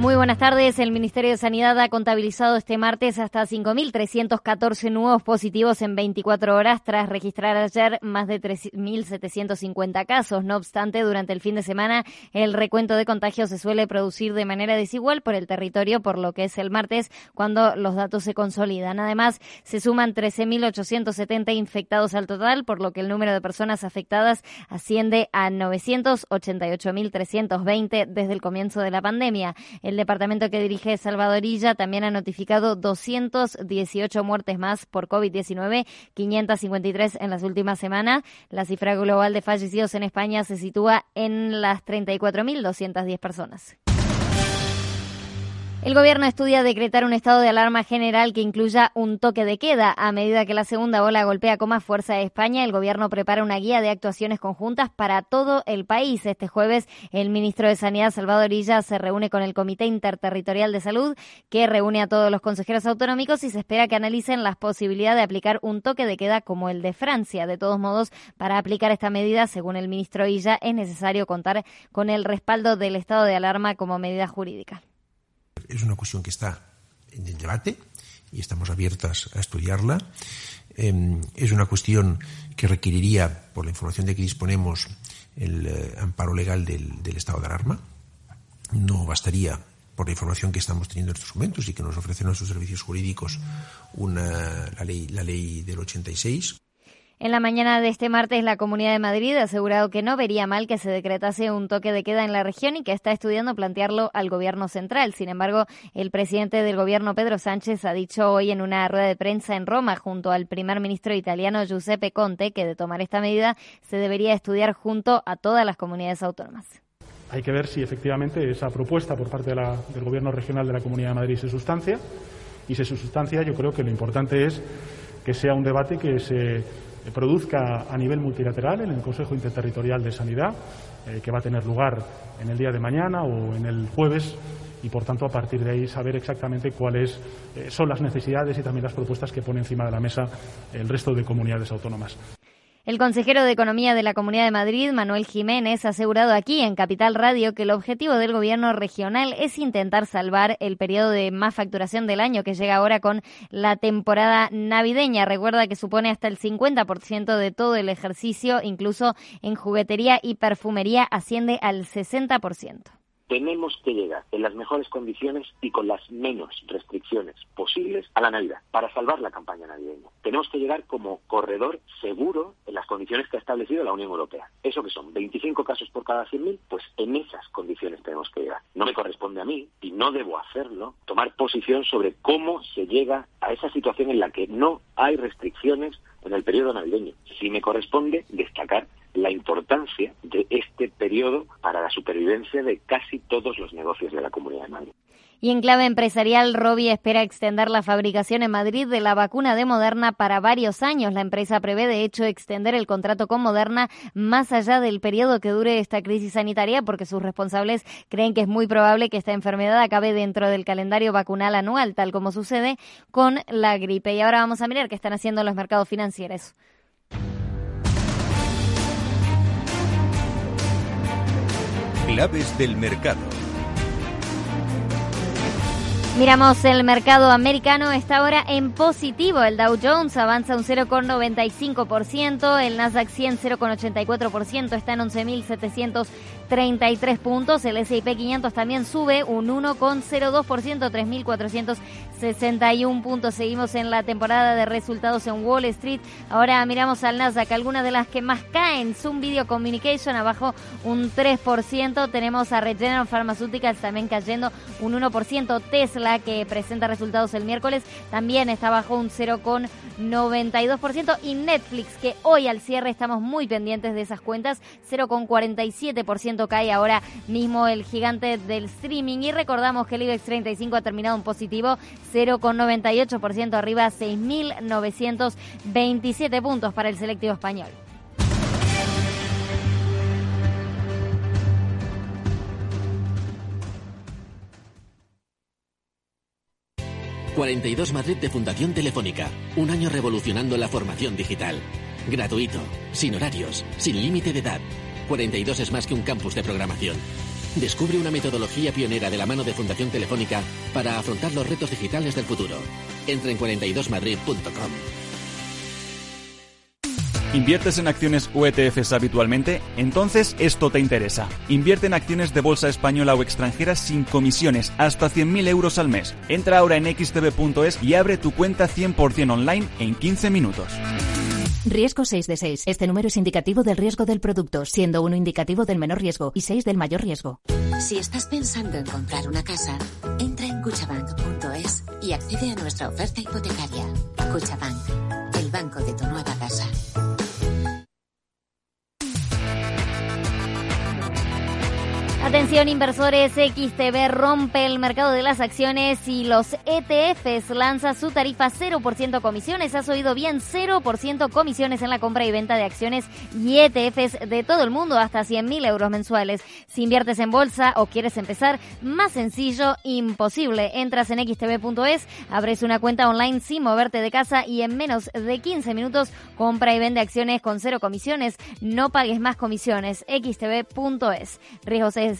Muy buenas tardes. El Ministerio de Sanidad ha contabilizado este martes hasta 5.314 nuevos positivos en 24 horas tras registrar ayer más de 3.750 casos. No obstante, durante el fin de semana el recuento de contagios se suele producir de manera desigual por el territorio, por lo que es el martes cuando los datos se consolidan. Además, se suman 13.870 infectados al total, por lo que el número de personas afectadas asciende a 988.320 desde el comienzo de la pandemia. Departamento que dirige Salvadorilla también ha notificado 218 muertes más por COVID-19, 553 en las últimas semanas. La cifra global de fallecidos en España se sitúa en las 34.210 personas. El gobierno estudia decretar un estado de alarma general que incluya un toque de queda. A medida que la segunda ola golpea con más fuerza a España, el gobierno prepara una guía de actuaciones conjuntas para todo el país. Este jueves, el ministro de Sanidad, Salvador Illa, se reúne con el Comité Interterritorial de Salud, que reúne a todos los consejeros autonómicos y se espera que analicen las posibilidades de aplicar un toque de queda como el de Francia. De todos modos, para aplicar esta medida, según el ministro Illa, es necesario contar con el respaldo del estado de alarma como medida jurídica es una cuestión que está en debate y estamos abiertas a estudiarla. Em, es una cuestión que requeriría, por la información de que disponemos, el eh, amparo legal del, estado de alarma. No bastaría, por la información que estamos teniendo en estos momentos y que nos ofrecen nuestros servicios jurídicos, una, la, ley, la ley del 86. En la mañana de este martes, la Comunidad de Madrid ha asegurado que no vería mal que se decretase un toque de queda en la región y que está estudiando plantearlo al Gobierno central. Sin embargo, el presidente del Gobierno, Pedro Sánchez, ha dicho hoy en una rueda de prensa en Roma, junto al primer ministro italiano Giuseppe Conte, que de tomar esta medida se debería estudiar junto a todas las comunidades autónomas. Hay que ver si efectivamente esa propuesta por parte del Gobierno regional de la Comunidad de Madrid se sustancia. Y se sustancia, yo creo que lo importante es que sea un debate que se produzca a nivel multilateral en el Consejo Interterritorial de Sanidad, eh, que va a tener lugar en el día de mañana o en el jueves, y por tanto a partir de ahí saber exactamente cuáles eh, son las necesidades y también las propuestas que pone encima de la mesa el resto de comunidades autónomas. El consejero de Economía de la Comunidad de Madrid, Manuel Jiménez, ha asegurado aquí en Capital Radio que el objetivo del gobierno regional es intentar salvar el periodo de más facturación del año que llega ahora con la temporada navideña. Recuerda que supone hasta el 50% de todo el ejercicio, incluso en juguetería y perfumería asciende al 60% tenemos que llegar en las mejores condiciones y con las menos restricciones posibles a la Navidad para salvar la campaña navideña. Tenemos que llegar como corredor seguro en las condiciones que ha establecido la Unión Europea. Eso que son 25 casos por cada 100.000, pues en esas condiciones tenemos que llegar. No me corresponde a mí y no debo hacerlo tomar posición sobre cómo se llega a esa situación en la que no hay restricciones en el periodo navideño. Sí me corresponde destacar la importancia de este periodo para la supervivencia de casi todos los negocios de la Comunidad de Madrid. Y en clave empresarial, Robi espera extender la fabricación en Madrid de la vacuna de Moderna para varios años. La empresa prevé, de hecho, extender el contrato con Moderna más allá del periodo que dure esta crisis sanitaria, porque sus responsables creen que es muy probable que esta enfermedad acabe dentro del calendario vacunal anual, tal como sucede con la gripe. Y ahora vamos a mirar qué están haciendo los mercados financieros. Claves del mercado. Miramos el mercado americano, está ahora en positivo. El Dow Jones avanza un 0,95%, el Nasdaq 100 0,84%, está en 11.700 33 puntos. El S&P 500 también sube un 1,02%, 3.461 puntos. Seguimos en la temporada de resultados en Wall Street. Ahora miramos al Nasdaq, algunas de las que más caen. Zoom Video Communication abajo un 3%. Tenemos a Regeneron Pharmaceuticals también cayendo un 1%. Tesla que presenta resultados el miércoles también está bajo un 0,92%. Y Netflix que hoy al cierre estamos muy pendientes de esas cuentas, 0,47% cae ahora mismo el gigante del streaming. Y recordamos que el IBEX 35 ha terminado en positivo, 0,98% arriba, 6.927 puntos para el selectivo español. 42 Madrid de Fundación Telefónica. Un año revolucionando la formación digital. Gratuito, sin horarios, sin límite de edad. 42 es más que un campus de programación. Descubre una metodología pionera de la mano de Fundación Telefónica para afrontar los retos digitales del futuro. Entra en 42madrid.com. ¿Inviertes en acciones o ETFs habitualmente? Entonces esto te interesa. Invierte en acciones de bolsa española o extranjera sin comisiones, hasta 100.000 euros al mes. Entra ahora en xtb.es y abre tu cuenta 100% online en 15 minutos. Riesgo 6 de 6. Este número es indicativo del riesgo del producto, siendo uno indicativo del menor riesgo y 6 del mayor riesgo. Si estás pensando en comprar una casa, entra en cuchabank.es y accede a nuestra oferta hipotecaria. Cuchabank, el banco de tu nueva casa. Atención inversores, XTB rompe el mercado de las acciones y los ETFs lanza su tarifa 0% comisiones. Has oído bien, 0% comisiones en la compra y venta de acciones y ETFs de todo el mundo, hasta 100.000 euros mensuales. Si inviertes en bolsa o quieres empezar, más sencillo, imposible. Entras en xtb.es, abres una cuenta online sin moverte de casa y en menos de 15 minutos compra y vende acciones con cero comisiones. No pagues más comisiones. xtb.es. Riesgo 6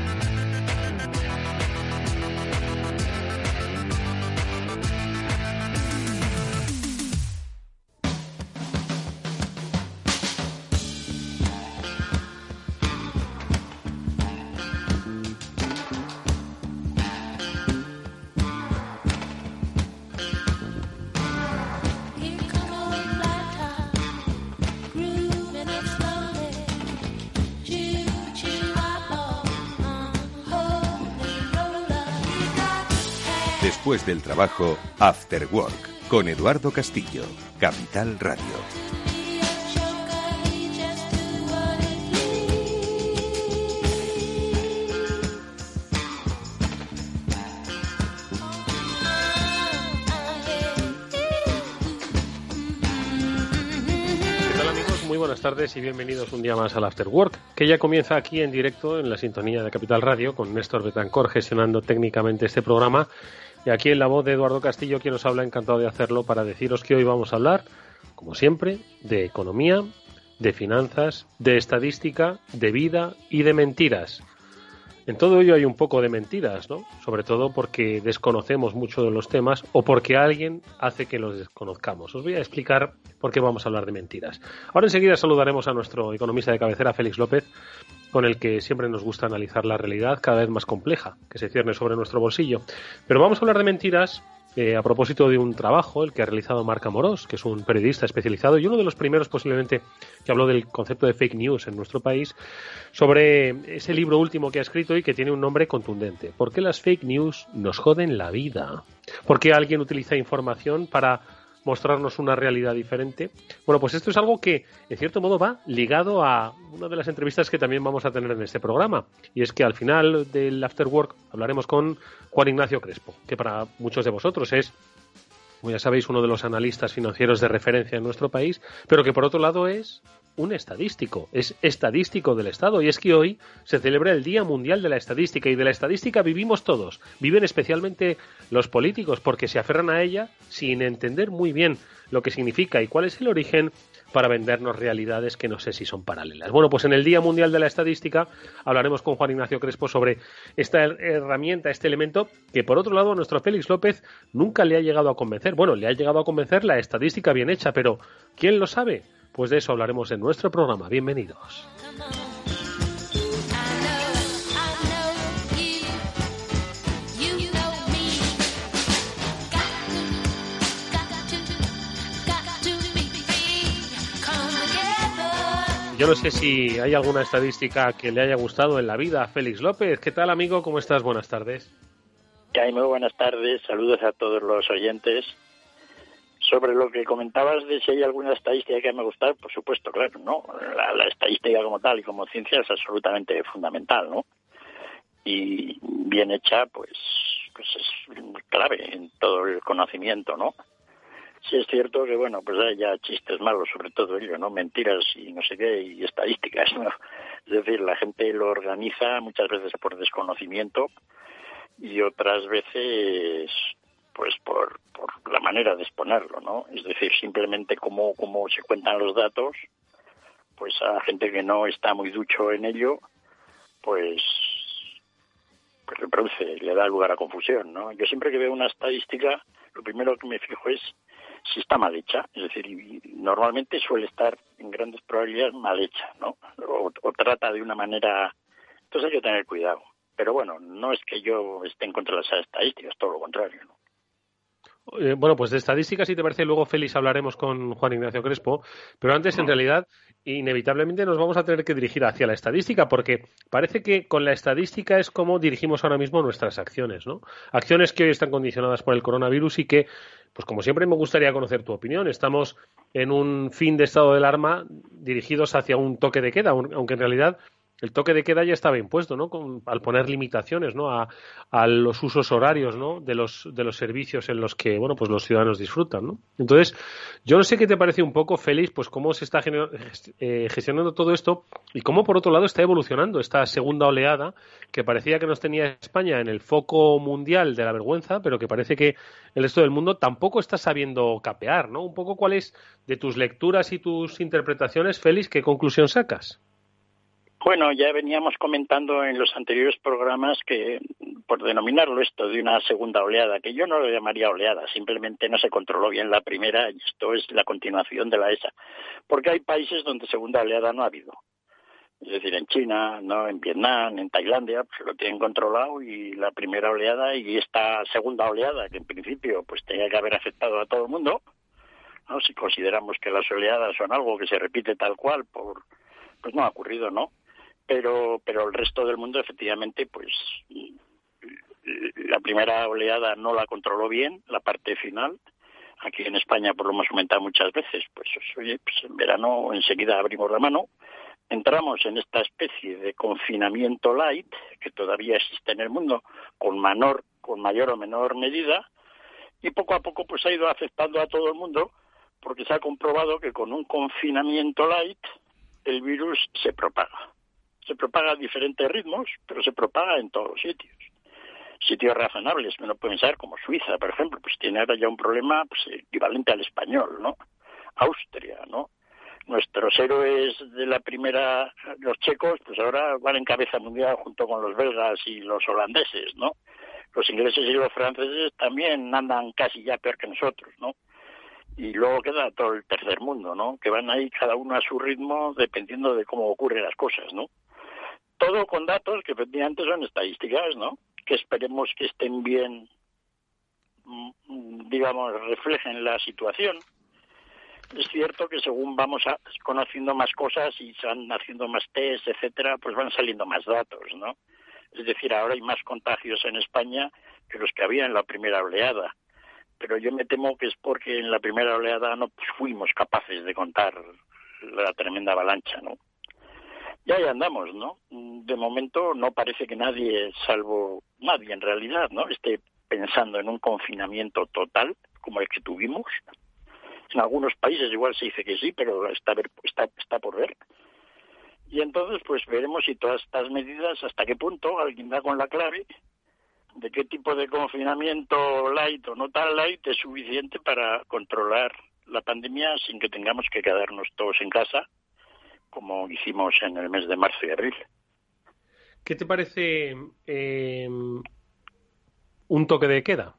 Después del trabajo, After Work, con Eduardo Castillo, Capital Radio. Buenas tardes y bienvenidos un día más al After Work, que ya comienza aquí en directo en la sintonía de Capital Radio con Néstor Betancor gestionando técnicamente este programa y aquí en la voz de Eduardo Castillo, quien nos habla, encantado de hacerlo para deciros que hoy vamos a hablar, como siempre, de economía, de finanzas, de estadística, de vida y de mentiras. En todo ello hay un poco de mentiras, ¿no? Sobre todo porque desconocemos mucho de los temas o porque alguien hace que los desconozcamos. Os voy a explicar por qué vamos a hablar de mentiras. Ahora enseguida saludaremos a nuestro economista de cabecera, Félix López, con el que siempre nos gusta analizar la realidad cada vez más compleja que se cierne sobre nuestro bolsillo. Pero vamos a hablar de mentiras eh, a propósito de un trabajo, el que ha realizado Marc Amorós, que es un periodista especializado y uno de los primeros posiblemente que habló del concepto de fake news en nuestro país, sobre ese libro último que ha escrito y que tiene un nombre contundente. ¿Por qué las fake news nos joden la vida? ¿Por qué alguien utiliza información para mostrarnos una realidad diferente. Bueno, pues esto es algo que, en cierto modo, va ligado a una de las entrevistas que también vamos a tener en este programa. Y es que al final del After Work hablaremos con Juan Ignacio Crespo, que para muchos de vosotros es como ya sabéis, uno de los analistas financieros de referencia en nuestro país, pero que por otro lado es un estadístico, es estadístico del Estado. Y es que hoy se celebra el Día Mundial de la Estadística y de la estadística vivimos todos, viven especialmente los políticos porque se aferran a ella sin entender muy bien lo que significa y cuál es el origen para vendernos realidades que no sé si son paralelas. Bueno, pues en el Día Mundial de la Estadística hablaremos con Juan Ignacio Crespo sobre esta herramienta, este elemento que por otro lado a nuestro Félix López nunca le ha llegado a convencer. Bueno, le ha llegado a convencer la estadística bien hecha, pero ¿quién lo sabe? Pues de eso hablaremos en nuestro programa. Bienvenidos. Yo no sé si hay alguna estadística que le haya gustado en la vida a Félix López. ¿Qué tal, amigo? ¿Cómo estás? Buenas tardes. muy buenas tardes. Saludos a todos los oyentes. Sobre lo que comentabas de si hay alguna estadística que me gusta, por supuesto, claro, ¿no? La, estadística como tal y como ciencia es absolutamente fundamental, ¿no? Y bien hecha, pues, pues es clave en todo el conocimiento, ¿no? Sí, es cierto que, bueno, pues hay ya chistes malos sobre todo ello, ¿no? Mentiras y no sé qué, y estadísticas, ¿no? Es decir, la gente lo organiza muchas veces por desconocimiento y otras veces, pues por, por la manera de exponerlo, ¿no? Es decir, simplemente cómo, cómo se cuentan los datos, pues a gente que no está muy ducho en ello, pues pues le le da lugar a confusión, ¿no? Yo siempre que veo una estadística, lo primero que me fijo es si está mal hecha, es decir, normalmente suele estar en grandes probabilidades mal hecha, ¿no? O, trata de una manera, entonces hay que tener cuidado. Pero bueno, no es que yo esté en contra de las estadísticas, todo lo contrario, ¿no? Eh, bueno, pues de estadísticas, si te parece, luego Félix hablaremos con Juan Ignacio Crespo, pero antes, en realidad, inevitablemente nos vamos a tener que dirigir hacia la estadística, porque parece que con la estadística es como dirigimos ahora mismo nuestras acciones, ¿no? Acciones que hoy están condicionadas por el coronavirus y que, pues como siempre me gustaría conocer tu opinión. Estamos en un fin de estado de alarma dirigidos hacia un toque de queda, aunque en realidad el toque de queda ya estaba impuesto, ¿no? al poner limitaciones, ¿no? A, los usos horarios, ¿no? De los, de los servicios en los que, bueno, pues los ciudadanos disfrutan, ¿no? Entonces, yo no sé qué te parece un poco, Félix, pues cómo se está eh, gestionando todo esto y cómo, por otro lado, está evolucionando esta segunda oleada que parecía que nos tenía España en el foco mundial de la vergüenza, pero que parece que el resto del mundo tampoco está sabiendo capear, ¿no? Un poco cuál es de tus lecturas y tus interpretaciones, Félix, ¿qué conclusión sacas? Bueno, ya veníamos comentando en los anteriores programas que, por denominarlo esto de una segunda oleada, que yo no lo llamaría oleada, simplemente no se controló bien la primera y esto es la continuación de la ESA, porque hay países donde segunda oleada no ha habido. Es decir, en China, no, en Vietnam, en Tailandia, pues lo tienen controlado y la primera oleada y esta segunda oleada, que en principio pues tenía que haber afectado a todo el mundo, ¿no? si consideramos que las oleadas son algo que se repite tal cual, por, pues no ha ocurrido, ¿no? Pero pero el resto del mundo efectivamente pues la primera oleada no la controló bien la parte final. Aquí en España por lo hemos comentado muchas veces pues oye pues en verano enseguida abrimos la mano. Entramos en esta especie de confinamiento light que todavía existe en el mundo con menor con mayor o menor medida y poco a poco pues ha ido afectando a todo el mundo porque se ha comprobado que con un confinamiento light el virus se propaga se propaga a diferentes ritmos, pero se propaga en todos los sitios. Sitios razonables, puede pensar, como Suiza, por ejemplo, pues tiene ahora ya un problema pues, equivalente al español, ¿no? Austria, ¿no? Nuestros héroes de la primera, los checos, pues ahora van en cabeza mundial junto con los belgas y los holandeses, ¿no? Los ingleses y los franceses también andan casi ya peor que nosotros, ¿no? y luego queda todo el tercer mundo, ¿no? Que van ahí cada uno a su ritmo dependiendo de cómo ocurren las cosas, ¿no? Todo con datos que efectivamente son estadísticas, ¿no? Que esperemos que estén bien, mm, digamos, reflejen la situación. Es cierto que según vamos conociendo más cosas y se van haciendo más test, etcétera, pues van saliendo más datos, ¿no? Es decir, ahora hay más contagios en España que los que había en la primera oleada. Pero yo me temo que es porque en la primera oleada no fuimos capaces de contar la tremenda avalancha, ¿no? Ya ahí andamos, ¿no? De momento no parece que nadie, salvo nadie en realidad, ¿no? Esté pensando en un confinamiento total como el que tuvimos. En algunos países igual se dice que sí, pero está, está, está por ver. Y entonces, pues veremos si todas estas medidas, hasta qué punto alguien da con la clave de qué tipo de confinamiento light o no tan light es suficiente para controlar la pandemia sin que tengamos que quedarnos todos en casa como hicimos en el mes de marzo y abril. ¿Qué te parece em, un toque de queda?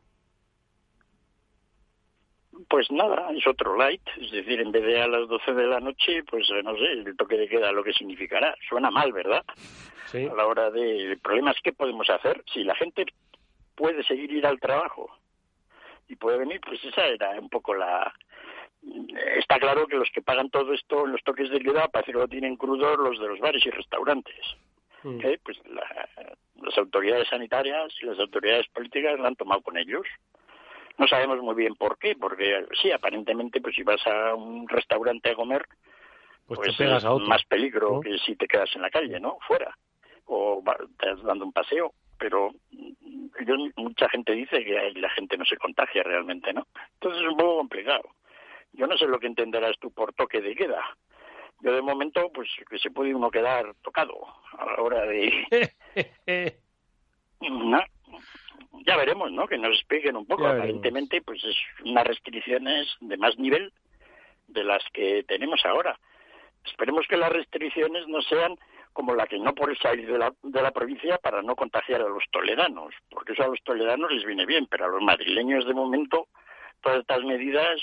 Pues nada, es otro light, es decir, en vez de a las 12 de la noche, pues eh, no sé, el toque de queda lo que significará. Suena mal, ¿verdad? Sí. A la hora de... El problema es qué podemos hacer. Si la gente puede seguir ir al trabajo y puede venir, pues esa era un poco la, está claro que los que pagan todo esto en los toques de queda parece que lo tienen crudo los de los bares y restaurantes. Mm. ¿Eh? Pues las autoridades sanitarias y las autoridades políticas la han tomado con ellos. No sabemos muy bien por qué, porque sí, aparentemente, pues si vas a un restaurante a comer, pues, pues más peligro que si te quedas en la calle, ¿no? Fuera. O estás dando un paseo. pero mucha gente dice que la gente no se contagia realmente, ¿no? Entonces es un poco complicado. Yo no sé lo que entenderás tú por toque de queda. Yo de momento, pues que se puede uno quedar tocado a la hora de... Ya veremos, ¿no? Que nos expliquen un poco. Aparentemente, pues es unas restricciones de más nivel de las que tenemos ahora. Esperemos que las restricciones no sean como la que no por salir de la, de la provincia para no contagiar a los toledanos, porque eso a los toledanos les viene bien, pero a los madrileños de momento todas estas medidas,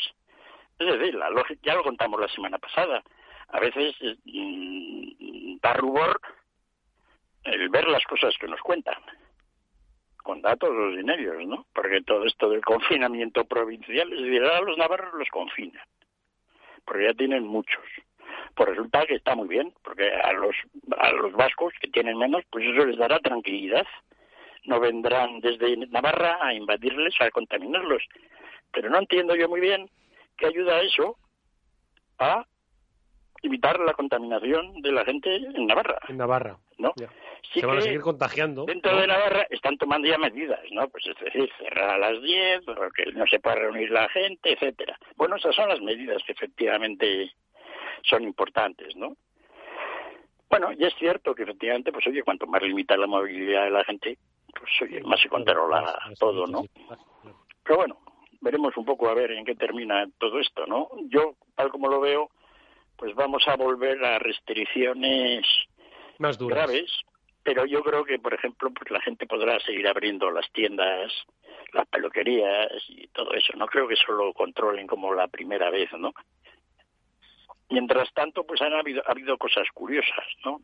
es decir, la lógica, ya lo contamos la semana pasada, a veces mm, da rubor el ver las cosas que nos cuentan con datos los dineros, ¿no? Porque todo esto del confinamiento provincial, es decir, a los navarros los confinan, porque ya tienen muchos. Pues resulta que está muy bien, porque a los, a los vascos que tienen menos, pues eso les dará tranquilidad. No vendrán desde Navarra a invadirles, a contaminarlos. Pero no entiendo yo muy bien qué ayuda eso a evitar la contaminación de la gente en Navarra. En Navarra. ¿No? se van a seguir contagiando. Dentro de Navarra están tomando ya medidas, ¿no? Pues es decir, cerrar a las 10, que no se pueda reunir la gente, etcétera. Bueno, esas son las medidas que efectivamente son importantes, ¿no? Bueno, y es cierto que efectivamente, pues oye, cuanto más limita la movilidad de la gente, pues oye, más se controla todo, ¿no? Pero bueno, veremos un poco a ver en qué termina todo esto, ¿no? Yo, tal como lo veo, pues vamos a volver a restricciones más graves, pero yo creo que, por ejemplo, pues la gente podrá seguir abriendo las tiendas, las peluquerías y todo eso. No creo que eso lo controlen como la primera vez, ¿no? Mientras tanto, pues han habido, ha habido cosas curiosas, ¿no?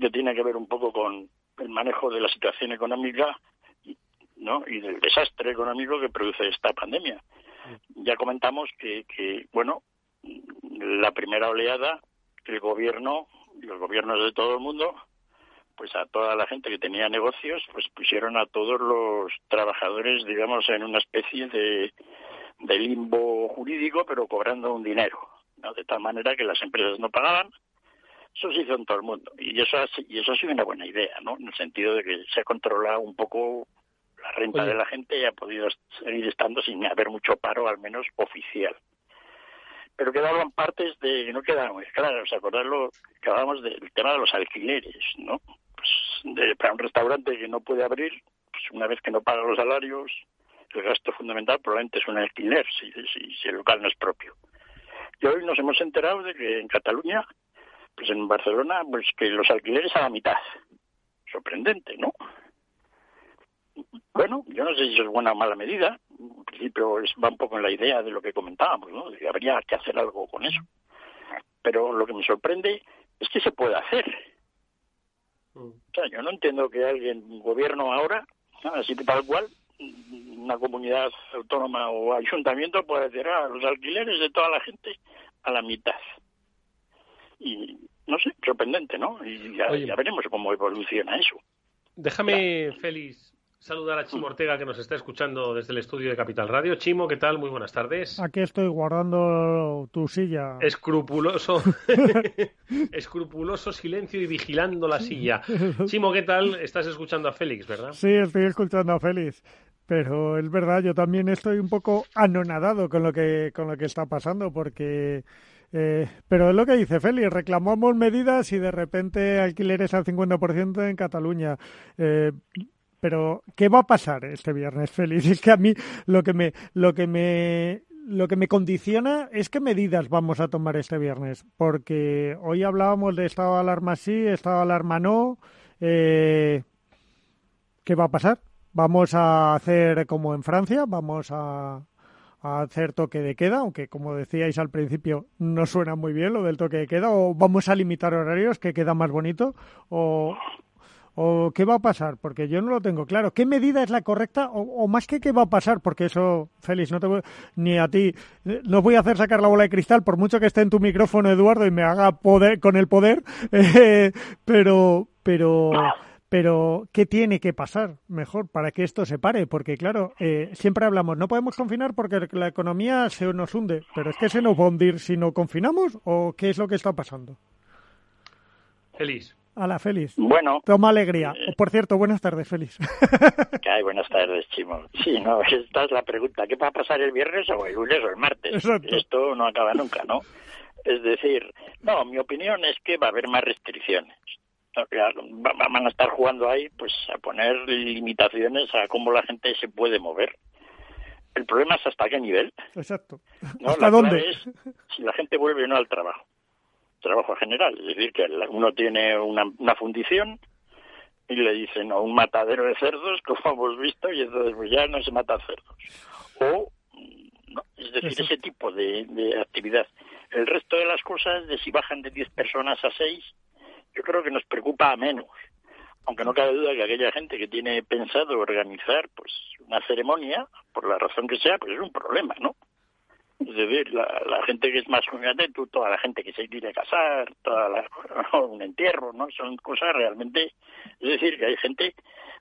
Que tiene que ver un poco con el manejo de la situación económica, ¿no? Y del desastre económico que produce esta pandemia. Ya comentamos que, que bueno, la primera oleada, el gobierno, y los gobiernos de todo el mundo, pues a toda la gente que tenía negocios, pues pusieron a todos los trabajadores, digamos, en una especie de, limbo jurídico, pero cobrando un dinero, de tal manera que las empresas no pagaban. Eso se hizo en todo el mundo. Y eso, y eso ha sido una buena idea, ¿no? En el sentido de que se ha controlado un poco la renta de la gente y ha podido seguir estando sin haber mucho paro, al menos oficial. Pero quedaban partes de, no quedaban muy claras, acordarlo, que hablábamos del tema de los alquileres, ¿no? Pues de, para un restaurante que no puede abrir, pues una vez que no paga los salarios, el gasto fundamental probablemente es un alquiler, si, si, si el local no es propio. Y hoy nos hemos enterado de que en Cataluña, pues en Barcelona, pues que los alquileres a la mitad. Sorprendente, ¿no? Bueno, yo no sé si es buena o mala medida. En principio es, va un poco en la idea de lo que comentábamos, ¿no? De que habría que hacer algo con eso. Pero lo que me sorprende es que se puede hacer. O sea, yo no entiendo que alguien, un gobierno ahora, así tal cual, una comunidad autónoma o ayuntamiento puede a ah, los alquileres de toda la gente a la mitad. Y no sé, sorprendente, ¿no? Y ya, ya veremos cómo evoluciona eso. Déjame, Félix, saludar a Chimo Ortega que nos está escuchando desde el estudio de Capital Radio. Chimo, ¿qué tal? Muy buenas tardes. Aquí estoy guardando tu silla. Escrupuloso, escrupuloso silencio y vigilando la silla. Chimo, ¿qué tal? Estás escuchando a Félix, ¿verdad? Sí, estoy escuchando a Félix. Pero es verdad, yo también estoy un poco anonadado con lo que, con lo que está pasando, porque... Eh, pero es lo que dice Félix, reclamamos medidas y de repente alquileres al 50% en Cataluña. Eh, pero, ¿qué va a pasar este viernes, Félix? Es que a mí lo que me, lo que me, lo que me condiciona es qué medidas vamos a tomar este viernes, porque hoy hablábamos de estado de alarma sí, estado de alarma no. Eh, ¿Qué va a pasar? Vamos a hacer como en Francia, vamos a, hacer toque de queda, aunque como decíais al principio no suena muy bien lo del toque de queda, o vamos a limitar horarios, que queda más bonito, o, o qué va a pasar, porque yo no lo tengo claro. ¿Qué medida es la correcta o, más que qué va a pasar? Porque eso, Félix, no te voy, ni a ti, no voy a hacer sacar la bola de cristal, por mucho que esté en tu micrófono, Eduardo, y me haga poder con el poder, eh, pero, pero pero, ¿qué tiene que pasar mejor para que esto se pare? Porque, claro, eh, siempre hablamos, no podemos confinar porque la economía se nos hunde. Pero es que se nos va a hundir si no confinamos o qué es lo que está pasando. Feliz. A la Félix. Bueno. Toma alegría. Eh, por cierto, buenas tardes, Félix. Ay, buenas tardes, Chimo. Sí, no, esta es la pregunta. ¿Qué va a pasar el viernes o el lunes o el martes? Esto no acaba nunca, ¿no? Es decir, no, mi opinión es que va a haber más restricciones. Van a estar jugando ahí pues a poner limitaciones a cómo la gente se puede mover. El problema es hasta qué nivel. Exacto. ¿Hasta dónde? Es si la gente vuelve o no al trabajo. Trabajo general. Es decir, que uno tiene una, una fundición y le dicen a un matadero de cerdos, como hemos visto, y entonces pues ya no se mata cerdos. O, no, es decir, ese tipo de, de actividad. El resto de las cosas, de si bajan de 10 personas a 6, yo creo que nos preocupa a menos. Aunque no cabe duda que aquella gente que tiene pensado organizar pues una ceremonia, por la razón que sea, pues es un problema, ¿no? Es decir, la, gente que es más tú, toda la gente que se quiere casar, toda la, un entierro, ¿no? Son cosas realmente, es decir, que hay gente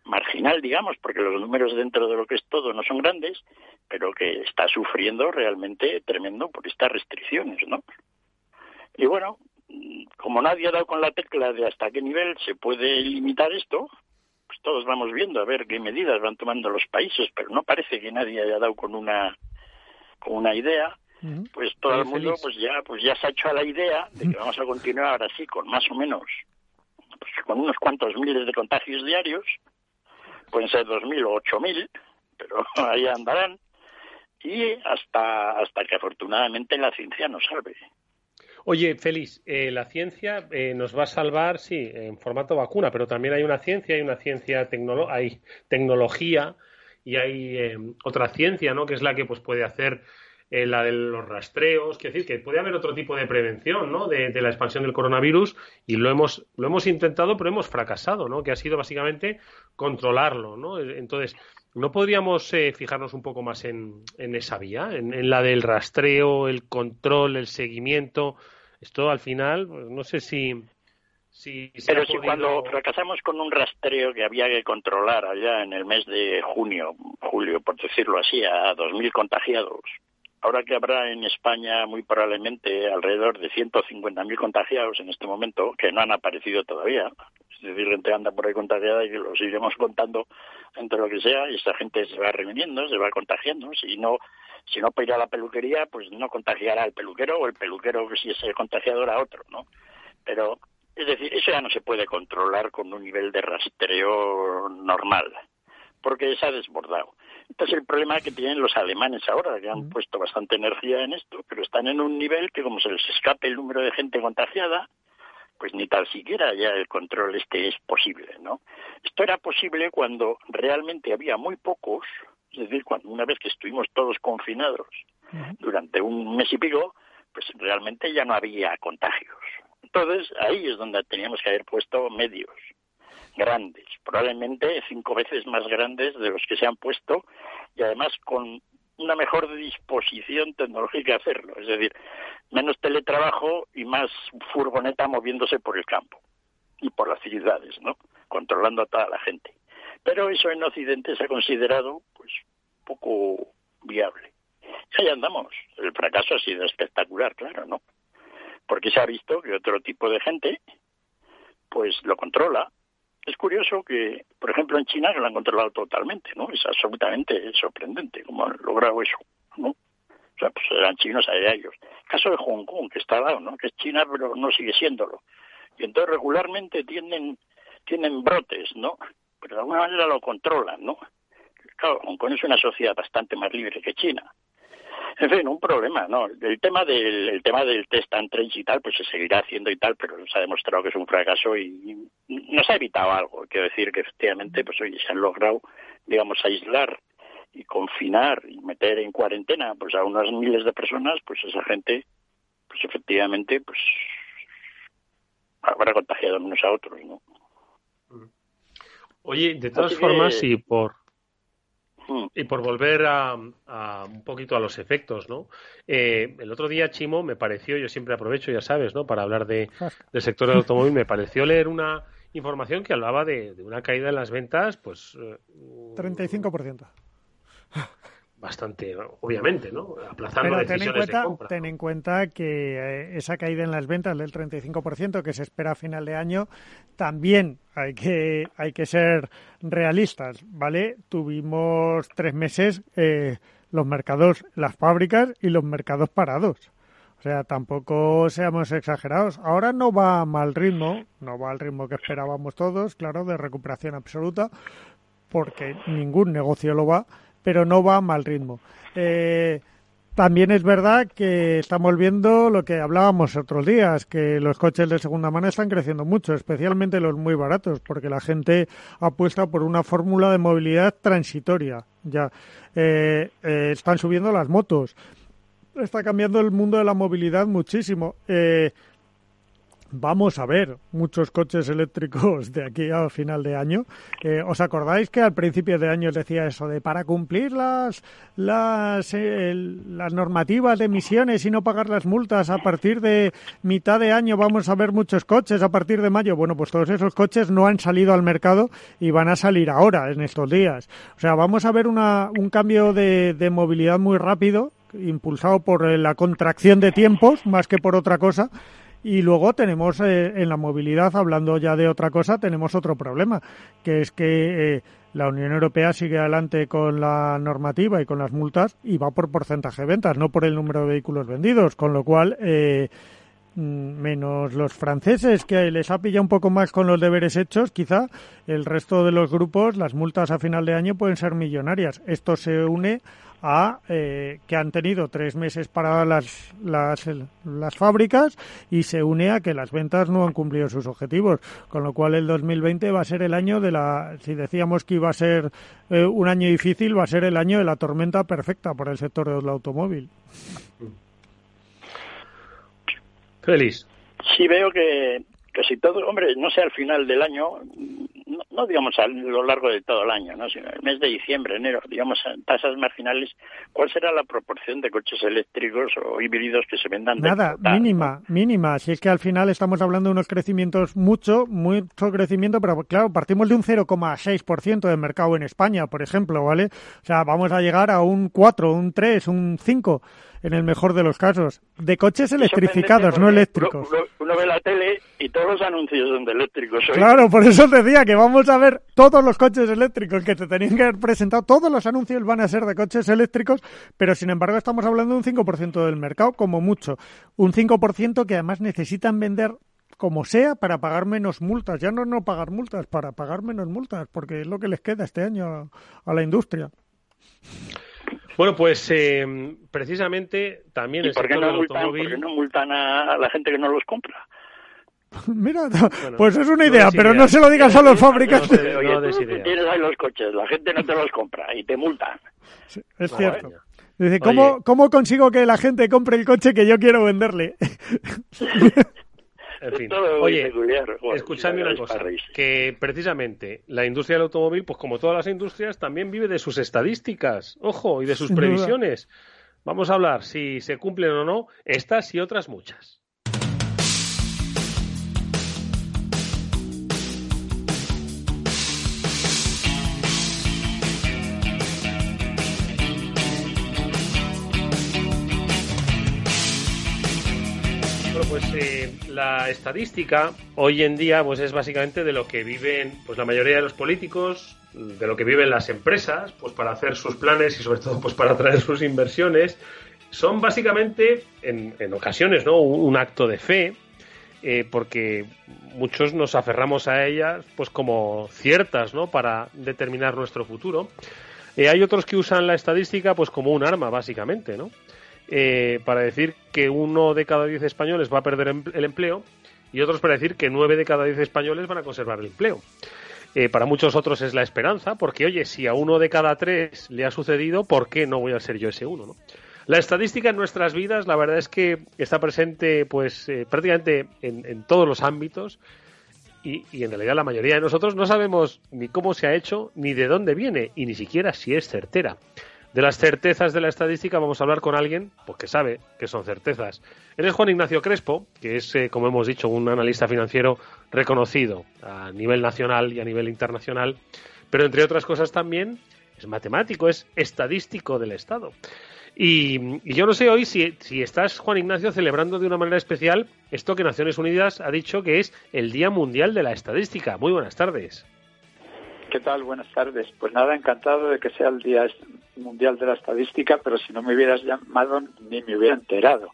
marginal, digamos, porque los números dentro de lo que es todo no son grandes, pero que está sufriendo realmente tremendo por estas restricciones, ¿no? Y bueno, como nadie ha dado con la tecla de hasta qué nivel se puede limitar esto, pues todos vamos viendo a ver qué medidas van tomando los países, pero no parece que nadie haya dado con una con una idea, pues todo el mundo pues ya pues ya se ha hecho a la idea de que vamos a continuar así con más o menos pues con unos cuantos miles de contagios diarios, pueden ser dos mil o ocho mil, pero ahí andarán y hasta hasta que afortunadamente la ciencia nos salve. Oye, Félix, eh, la ciencia eh, nos va a salvar, sí, en formato vacuna, pero también hay una ciencia, hay una ciencia, hay tecnología y hay eh, otra ciencia, ¿no? Que es la que pues puede hacer la de los rastreos, quiero decir que puede haber otro tipo de prevención, ¿no? De, de, la expansión del coronavirus y lo hemos lo hemos intentado, pero hemos fracasado, ¿no? Que ha sido básicamente controlarlo, ¿no? Entonces ¿No podríamos fijarnos un poco más en, en esa vía, en, en, la del rastreo, el control, el seguimiento? Esto al final, pues, no sé si. Pero si cuando fracasamos con un rastreo que había que controlar allá en el mes de junio, julio, por decirlo así, a 2.000 contagiados, ahora que habrá en España muy probablemente alrededor de 150.000 contagiados en este momento, que no han aparecido todavía, es decir, gente anda por ahí contagiada y los iremos contando entre lo que sea, y esta gente se va reuniendo, se va contagiando, si no si no para ir a la peluquería, pues no contagiará al peluquero o el peluquero, si es el contagiador, a otro, ¿no? Pero, es decir, eso ya no se puede controlar con un nivel de rastreo normal, porque se ha desbordado. Este es el problema que tienen los alemanes ahora, que han puesto bastante energía en esto, pero están en un nivel que como se les escape el número de gente contagiada, pues ni tal siquiera ya el control este es posible, ¿no? Esto era posible cuando realmente había muy pocos es decir, cuando una vez que estuvimos todos confinados durante un mes y pico, pues realmente ya no había contagios. Entonces, ahí es donde teníamos que haber puesto medios grandes, probablemente cinco veces más grandes de los que se han puesto y además con una mejor disposición tecnológica de hacerlo, es decir, menos teletrabajo y más furgoneta moviéndose por el campo y por las ciudades, ¿no? Controlando a toda la gente. Pero eso en Occidente se ha considerado pues poco viable. Y ahí andamos. El fracaso ha sido espectacular, claro, ¿no? Porque se ha visto que otro tipo de gente pues lo controla. Es curioso que, por ejemplo, en China lo han controlado totalmente, ¿no? Es absolutamente sorprendente cómo han logrado eso, ¿no? O sea, pues eran chinos a ellos. El caso de Hong Kong, que está al lado, ¿no? Que es China, pero no sigue siéndolo. Y entonces regularmente tienen, tienen brotes, ¿no? pero de alguna manera lo controlan, ¿no? Claro, Hong Kong es una sociedad bastante más libre que China. En fin, un problema, ¿no? El tema del, el tema del test and trace y tal, pues se seguirá haciendo y tal, pero se ha demostrado que es un fracaso y no se ha evitado algo. Quiero decir que efectivamente, pues oye, se han logrado, digamos, aislar y confinar y meter en cuarentena, pues a unas miles de personas, pues esa gente, pues efectivamente, pues habrá contagiado unos a otros, ¿no? Oye, de todas formas, y por. Y por volver a, un poquito a los efectos, ¿no? Eh, el otro día, Chimo, me pareció, yo siempre aprovecho, ya sabes, ¿no? Para hablar de, del sector del automóvil, me pareció leer una información que hablaba de, una caída en las ventas, pues... 35%. Bastante, obviamente, ¿no? Aplazando Pero ten en, decisiones cuenta, de compra. ten en cuenta que eh, esa caída en las ventas del 35% que se espera a final de año, también hay que, hay que ser realistas, ¿vale? Tuvimos tres meses eh, los mercados, las fábricas y los mercados parados. O sea, tampoco seamos exagerados. Ahora no va a mal ritmo, no va al ritmo que esperábamos todos, claro, de recuperación absoluta, porque ningún negocio lo va, pero no va a mal ritmo. Eh, también es verdad que estamos viendo lo que hablábamos otros días, que los coches de segunda mano están creciendo mucho, especialmente los muy baratos, porque la gente apuesta por una fórmula de movilidad transitoria. Ya eh, eh, están subiendo las motos, está cambiando el mundo de la movilidad muchísimo. Eh, vamos a ver muchos coches eléctricos de aquí a final de año. Eh, ¿Os acordáis que al principio de año decía eso de para cumplir las las, eh, las normativas de emisiones y no pagar las multas a partir de mitad de año vamos a ver muchos coches a partir de mayo? Bueno, pues todos esos coches no han salido al mercado y van a salir ahora en estos días. O sea, vamos a ver una, un cambio de, de movilidad muy rápido impulsado por eh, la contracción de tiempos más que por otra cosa y luego tenemos eh, en la movilidad, hablando ya de otra cosa, tenemos otro problema, que es que eh, la Unión Europea sigue adelante con la normativa y con las multas y va por porcentaje de ventas, no por el número de vehículos vendidos, con lo cual, eh, menos los franceses, que les ha pillado un poco más con los deberes hechos, quizá el resto de los grupos, las multas a final de año pueden ser millonarias. Esto se une a eh, que han tenido tres meses para las, las, las fábricas y se une a que las ventas no han cumplido sus objetivos, con lo cual el 2020 va a ser el año de la, si decíamos que iba a ser eh, un año difícil, va a ser el año de la tormenta perfecta para el sector del automóvil. Feliz. Sí veo que casi todo, hombre, no sé al final del año, no, no, digamos a lo largo de todo el año, ¿no? sino el mes de diciembre, enero, digamos en tasas marginales, ¿cuál será la proporción de coches eléctricos o híbridos que se vendan? Nada, mínima, mínima. Si es que al final estamos hablando de unos crecimientos mucho, mucho crecimiento, pero claro, partimos de un 0,6% de mercado en España, por ejemplo, ¿vale? O sea, vamos a llegar a un 4, un 3, un 5 en el mejor de los casos, de coches electrificados, no eléctricos. Uno, uno, ve la tele y todos los anuncios son de eléctricos. Claro, por eso te decía que vamos a ver todos los coches eléctricos que te tenían que haber presentado, todos los anuncios van a ser de coches eléctricos, pero sin embargo estamos hablando de un 5% del mercado, como mucho. Un 5% que además necesitan vender como sea para pagar menos multas, ya no no pagar multas, para pagar menos multas, porque es lo que les queda este año a, a la industria. Bueno, pues eh, precisamente también el ¿Y por qué, sector no del multan, automóvil... por qué no multan a la gente que no los compra? Mira, bueno, pues es una idea, no pero idea. no se lo digas a los fabricantes. No, no, Oye, tú, tú tienes ahí los coches, la gente no te los compra y te multan. Sí, es cierto. Dice, ¿cómo, ¿cómo consigo que la gente compre el coche que yo quiero venderle? En fin. Oye, bueno, escuchadme una cosa, que precisamente la industria del automóvil, pues como todas las industrias, también vive de sus estadísticas, ojo, y de sus Sin previsiones. Duda. Vamos a hablar si se cumplen o no estas y otras muchas. Pues eh, la estadística hoy en día pues es básicamente de lo que viven pues la mayoría de los políticos, de lo que viven las empresas, pues para hacer sus planes y sobre todo pues para atraer sus inversiones. Son básicamente en, en ocasiones no un, acto de fe eh, porque muchos nos aferramos a ellas pues como ciertas no para determinar nuestro futuro. Eh, hay otros que usan la estadística pues como un arma básicamente, ¿no? Eh, para decir que uno de cada diez españoles va a perder el empleo y otros para decir que nueve de cada diez españoles van a conservar el empleo. Eh, para muchos otros es la esperanza, porque oye, si a uno de cada tres le ha sucedido, ¿por qué no voy a ser yo ese uno? ¿no? La estadística en nuestras vidas, la verdad es que está presente, pues, eh, prácticamente en, en, todos los ámbitos. Y, en realidad la mayoría de nosotros no sabemos ni cómo se ha hecho, ni de dónde viene, y ni siquiera si es certera. De las certezas de la estadística vamos a hablar con alguien pues, que sabe que son certezas. Él es Juan Ignacio Crespo, que es, eh, como hemos dicho, un analista financiero reconocido a nivel nacional y a nivel internacional, pero entre otras cosas también es matemático, es estadístico del Estado. Y, yo no sé hoy si, si, estás, Juan Ignacio, celebrando de una manera especial esto que Naciones Unidas ha dicho que es el Día Mundial de la Estadística. Muy buenas tardes. ¿Qué tal? Buenas tardes. Pues nada, encantado de que sea el Día Mundial de la Estadística, pero si no me hubieras llamado ni me hubiera enterado.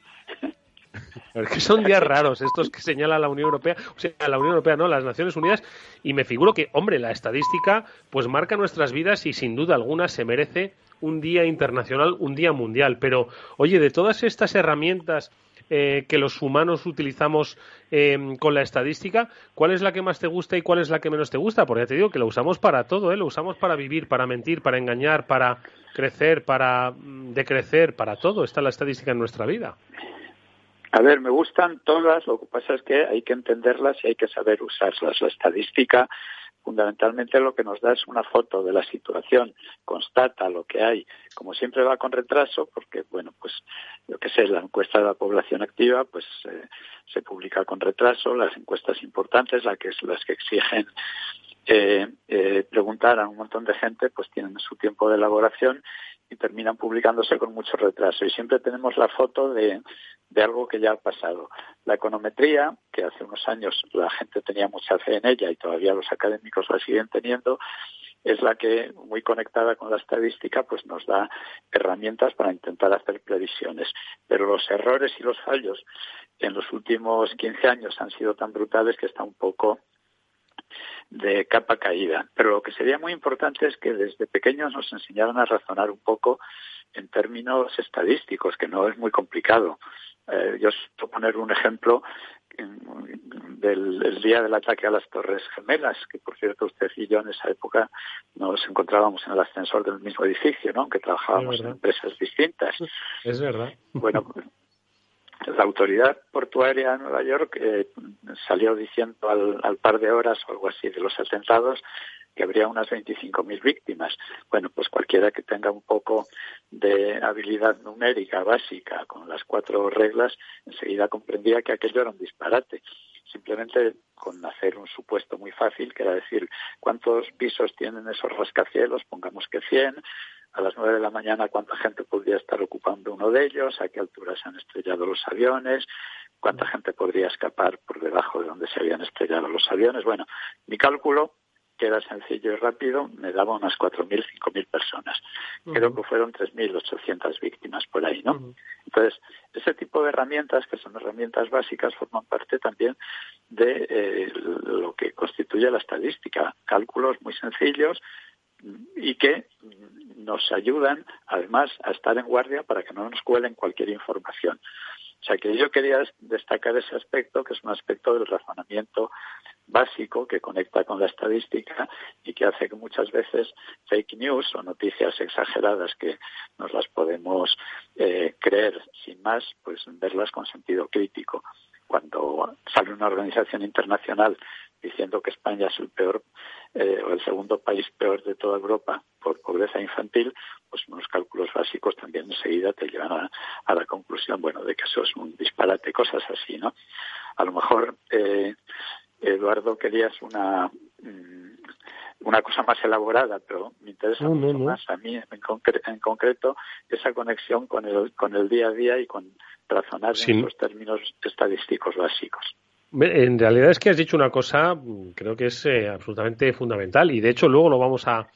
Es que son días raros estos que señala la Unión Europea, o sea, la Unión Europea no, las Naciones Unidas, y me figuro que, hombre, la estadística pues marca nuestras vidas y sin duda alguna se merece un día internacional, un día mundial. Pero, oye, de todas estas herramientas eh, que los humanos utilizamos em, con la estadística, ¿cuál es la que más te gusta y cuál es la que menos te gusta? Porque ya te digo que lo usamos para todo, ¿eh? lo usamos para vivir, para mentir, para engañar, para crecer, para mm, decrecer, para todo. Está la estadística en nuestra vida. A ver, me gustan todas, lo que pasa es que hay que entenderlas y hay que saber usarlas. La estadística fundamentalmente lo que nos da es una foto de la situación, constata lo que hay, como siempre va con retraso, porque, bueno, pues, lo que sé, la encuesta de la población activa, pues eh, se publica con retraso, las encuestas importantes, las que, las que exigen eh, eh, preguntar a un montón de gente, pues tienen su tiempo de elaboración y terminan publicándose con mucho retraso. Y siempre tenemos la foto de, de algo que ya ha pasado. La econometría, que hace unos años la gente tenía mucha fe en ella y todavía los académicos la siguen teniendo, es la que, muy conectada con la estadística, pues nos da herramientas para intentar hacer previsiones. Pero los errores y los fallos en los últimos 15 años han sido tan brutales que está un poco de capa caída. Pero lo que sería muy importante es que desde pequeños nos enseñaran a razonar un poco en términos estadísticos, que no es muy complicado. Eh, yo os poner un ejemplo del día del ataque a las Torres Gemelas, que por cierto usted y yo en esa época nos encontrábamos en el ascensor del mismo edificio, ¿no? Aunque trabajábamos en empresas distintas. Es verdad. Bueno, la autoridad portuaria de Nueva York eh, salió diciendo al, al, par de horas o algo así de los atentados que habría unas 25.000 víctimas. Bueno, pues cualquiera que tenga un poco de habilidad numérica básica con las cuatro reglas, enseguida comprendía que aquello era un disparate. Simplemente con hacer un supuesto muy fácil, que era decir, ¿cuántos pisos tienen esos rascacielos? Pongamos que 100. A las nueve de la mañana, ¿cuánta gente podría estar ocupando uno de ellos? ¿A qué altura se han estrellado los aviones? ¿Cuánta gente podría escapar por debajo de donde se habían estrellado los aviones? Bueno, mi cálculo que era sencillo y rápido, me daba unas 4.000, 5.000 personas. Creo que fueron 3.800 víctimas por ahí, ¿no? Entonces, ese tipo de herramientas, que son herramientas básicas, forman parte también de eh, lo que constituye la estadística. Cálculos muy sencillos y que nos ayudan, además, a estar en guardia para que no nos cuelen cualquier información. O sea que yo quería destacar ese aspecto, que es un aspecto del razonamiento básico que conecta con la estadística y que hace que muchas veces fake news o noticias exageradas que nos las podemos eh, creer sin más, pues verlas con sentido crítico. Cuando sale una organización internacional diciendo que España es el peor eh, o el segundo país peor de toda Europa por pobreza infantil, pues unos cálculos básicos también enseguida te llevan a, a la conclusión, bueno, de que eso es un disparate, cosas así, ¿no? A lo mejor eh, Eduardo querías una mm, una cosa más elaborada, pero me interesa mucho más a mí en, concreto esa conexión con el, con el día a día y con razonar en los términos estadísticos básicos. En realidad es que has dicho una cosa, creo que es eh, absolutamente fundamental y de hecho luego lo vamos a,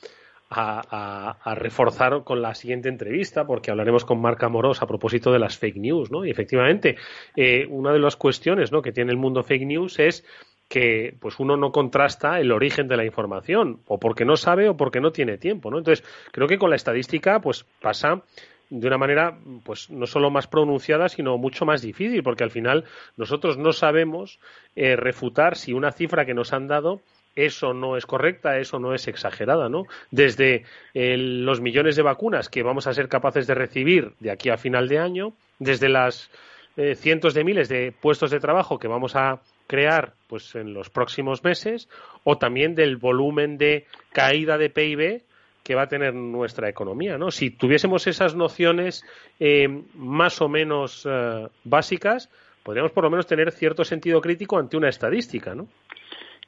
a, reforzar con la siguiente entrevista, porque hablaremos con Marca Moros a propósito de las fake news, ¿no? Y efectivamente, eh, una de las cuestiones ¿no? que tiene el mundo fake news es que pues uno no contrasta el origen de la información, o porque no sabe o porque no tiene tiempo, ¿no? Entonces, creo que con la estadística, pues pasa de una manera pues no solo más pronunciada sino mucho más difícil porque al final nosotros no sabemos eh, refutar si una cifra que nos han dado eso no es correcta, eso no es exagerada, ¿no? Desde los millones de vacunas que vamos a ser capaces de recibir de aquí a final de año, desde las eh, cientos de miles de puestos de trabajo que vamos a crear pues en los próximos meses o también del volumen de caída de PIB que va a tener nuestra economía, ¿no? Si tuviésemos esas nociones eh, más o menos eh, básicas, podríamos por lo menos tener cierto sentido crítico ante una estadística, ¿no?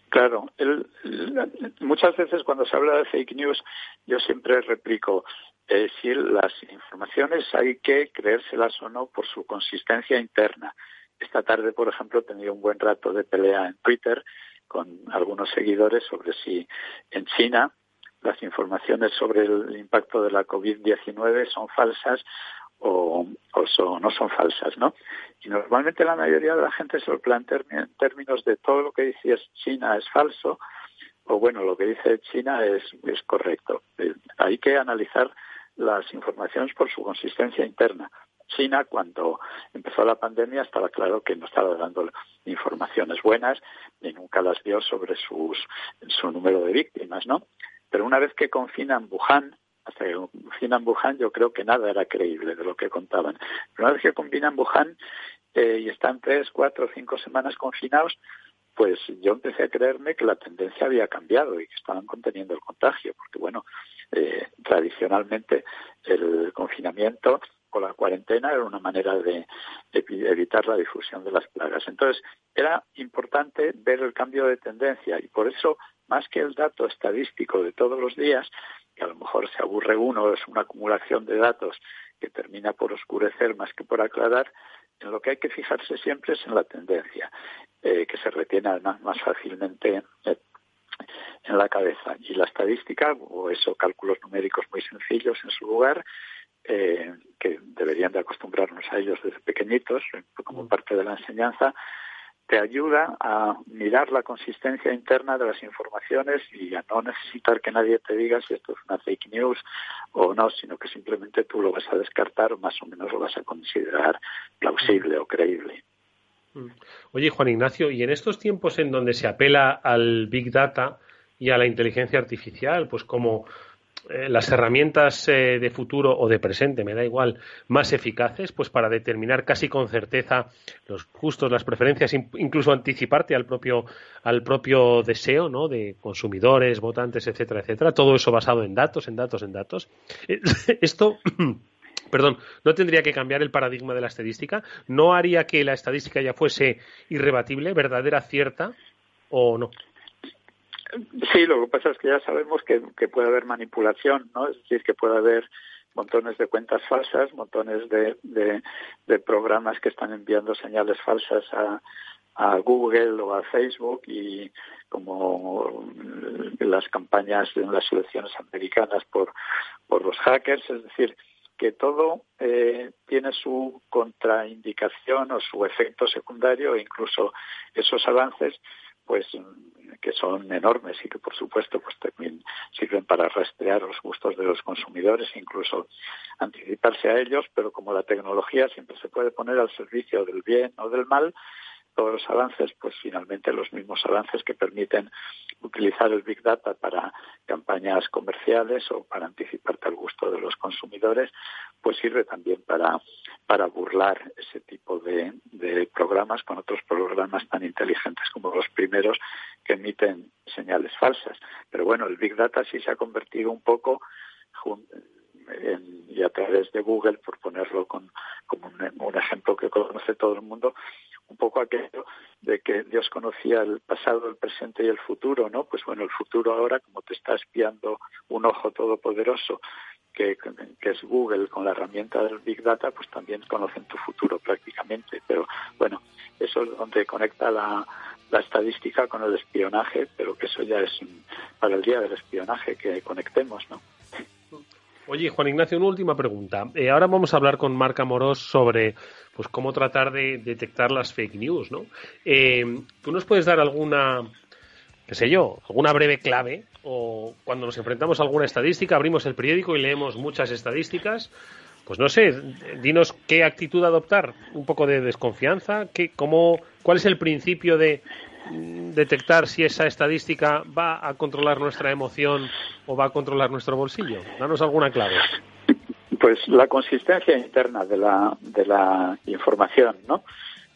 Claro, muchas veces cuando se habla de fake news, yo siempre replico, eh, si las informaciones hay que creérselas o no por su consistencia interna. Esta tarde, por ejemplo, he tenido un buen rato de pelea en Twitter con algunos seguidores sobre si en China las informaciones sobre el impacto de la COVID-19 son falsas o, no son falsas, ¿no? Y normalmente la mayoría de la gente se lo plantea en términos de todo lo que dice China es falso o bueno, lo que dice China es, es correcto. Eh, hay que analizar las informaciones por su consistencia interna. China, cuando empezó la pandemia, estaba claro que no estaba dando informaciones buenas y nunca las dio sobre sus, su número de víctimas, ¿no? Pero una vez que confinan Wuhan, hasta que confinan Wuhan, yo creo que nada era creíble de lo que contaban. Pero una vez que confinan Wuhan eh, y están tres, cuatro, cinco semanas confinados, pues yo empecé a creerme que la tendencia había cambiado y que estaban conteniendo el contagio, porque bueno, eh, tradicionalmente el confinamiento o la cuarentena era una manera de, evitar la difusión de las plagas. Entonces, era importante ver el cambio de tendencia y por eso, más que el dato estadístico de todos los días, que a lo mejor se aburre uno, es una acumulación de datos que termina por oscurecer más que por aclarar, en lo que hay que fijarse siempre es en la tendencia, eh, que se retiene además más fácilmente eh, en la cabeza. Y la estadística, o eso, cálculos numéricos muy sencillos en su lugar, eh, que deberían de acostumbrarnos a ellos desde pequeñitos, como parte de la enseñanza, te ayuda a mirar la consistencia interna de las informaciones y a no necesitar que nadie te diga si esto es una fake news o no, sino que simplemente tú lo vas a descartar o más o menos lo vas a considerar plausible o creíble. Mm. Oye, Juan Ignacio, y en estos tiempos en donde se apela al Big Data y a la inteligencia artificial, pues como eh, las herramientas eh, de futuro o de presente, me da igual, más eficaces, pues para determinar casi con certeza los gustos, las preferencias, incluso anticiparte al propio, al propio deseo, ¿no? De consumidores, votantes, etcétera, etcétera. Todo eso basado en datos, en datos, en datos. Eh, esto perdón, no tendría que cambiar el paradigma de la estadística, no haría que la estadística ya fuese irrebatible, verdadera, cierta o no. Sí, lo que pasa es que ya sabemos que, puede haber manipulación, ¿no? Es decir, que puede haber montones de cuentas falsas, montones de, de, programas que están enviando señales falsas a, a Google o a Facebook y como las campañas en las elecciones americanas por, por los hackers, es decir, que todo eh, tiene su contraindicación o su efecto secundario incluso esos avances pues que son enormes y que por supuesto pues también sirven para rastrear los gustos de los consumidores e incluso anticiparse a ellos, pero como la tecnología siempre se puede poner al servicio del bien o del mal, todos los avances, pues finalmente los mismos avances que permiten utilizar el Big Data para campañas comerciales o para anticiparte al gusto de los consumidores, pues sirve también para, para burlar ese tipo de, de programas con otros programas tan inteligentes como los primeros que emiten señales falsas. Pero bueno, el Big Data sí se ha convertido un poco y a través de Google, por ponerlo con, como un, ejemplo que conoce todo el mundo, un poco aquello de que Dios conocía el pasado, el presente y el futuro, ¿no? Pues bueno, el futuro ahora, como te está espiando un ojo todopoderoso, que, que es Google con la herramienta del Big Data, pues también conocen tu futuro prácticamente. Pero bueno, eso es donde conecta la, la estadística con el espionaje, pero que eso ya es para el día del espionaje que conectemos, ¿no? Oye, Juan Ignacio, una última pregunta. Eh, ahora vamos a hablar con Marc Amorós sobre pues cómo tratar de detectar las fake news, ¿no? Eh, ¿Tú nos puedes dar alguna, qué sé yo, alguna breve clave o cuando nos enfrentamos a alguna estadística, abrimos el periódico y leemos muchas estadísticas? Pues no sé, dinos qué actitud adoptar, un poco de desconfianza, qué, cómo, cuál es el principio de detectar si esa estadística va a controlar nuestra emoción o va a controlar nuestro bolsillo? Danos alguna clave. Pues la consistencia interna de la, de la información, ¿no?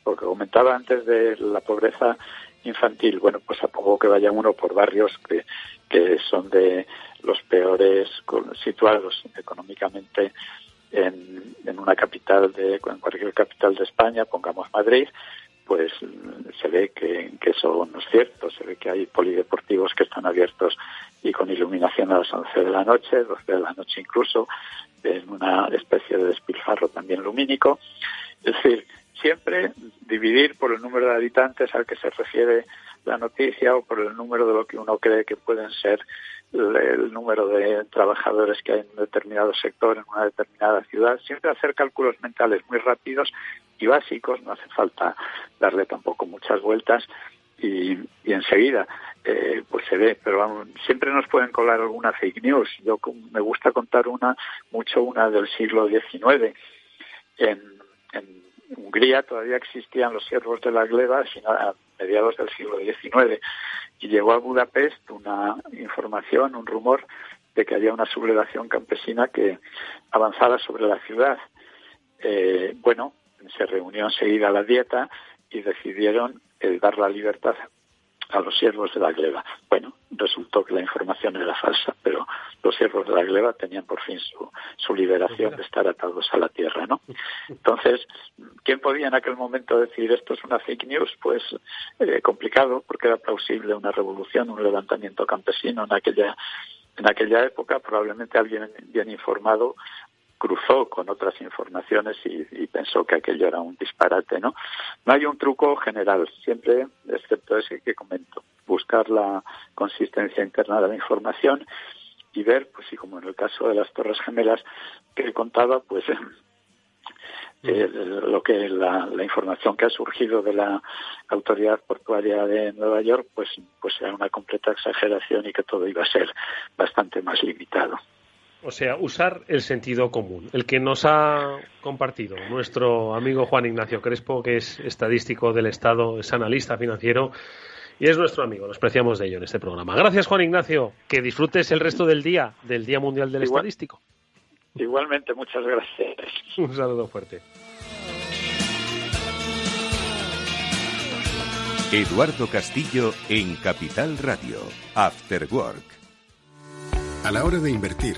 Porque comentaba antes de la pobreza infantil. Bueno, pues a que vaya uno por barrios que, que son de los peores situados económicamente en, en una capital de, en cualquier capital de España, pongamos Madrid, pues se ve que, eso no es cierto. Se ve que hay polideportivos que están abiertos y con iluminación a las 11 de la noche, 12 de la noche incluso, en una especie de despilfarro también lumínico. Es decir, siempre dividir por el número de habitantes al que se refiere la noticia o por el número de lo que uno cree que pueden ser el, número de trabajadores que hay en un determinado sector, en una determinada ciudad, siempre hacer cálculos mentales muy rápidos y básicos, no hace falta darle tampoco muchas vueltas y, enseguida eh, pues se ve, pero siempre nos pueden colar alguna fake news. Yo me gusta contar una, mucho una del siglo XIX. En, en Hungría todavía existían los siervos de la gleba a mediados del siglo XIX y llegó a Budapest una información, un rumor de que había una sublevación campesina que avanzaba sobre la ciudad. Eh, bueno, se reunió enseguida la dieta y decidieron dar la libertad a los siervos de la gleba. Bueno, resultó que la información era falsa, pero los siervos de la gleba tenían por fin su, su liberación de estar atados a la tierra, ¿no? Entonces, ¿quién podía en aquel momento decir esto es una fake news? Pues eh, complicado, porque era plausible una revolución, un levantamiento campesino en aquella en aquella época probablemente alguien bien informado cruzó con otras informaciones y, pensó que aquello era un disparate, ¿no? No hay un truco general, siempre, excepto ese que comento, buscar la consistencia interna de la información y ver, pues sí, como en el caso de las Torres Gemelas que he contado, pues eh, lo que la, la, información que ha surgido de la autoridad portuaria de Nueva York, pues, pues era una completa exageración y que todo iba a ser bastante más limitado. O sea, usar el sentido común, el que nos ha compartido nuestro amigo Juan Ignacio Crespo, que es estadístico del Estado, es analista financiero y es nuestro amigo. Nos preciamos de ello en este programa. Gracias, Juan Ignacio. Que disfrutes el resto del día, del Día Mundial del Estadístico. Igualmente, muchas gracias. Un saludo fuerte. Eduardo Castillo en Capital Radio, After Work. A la hora de invertir,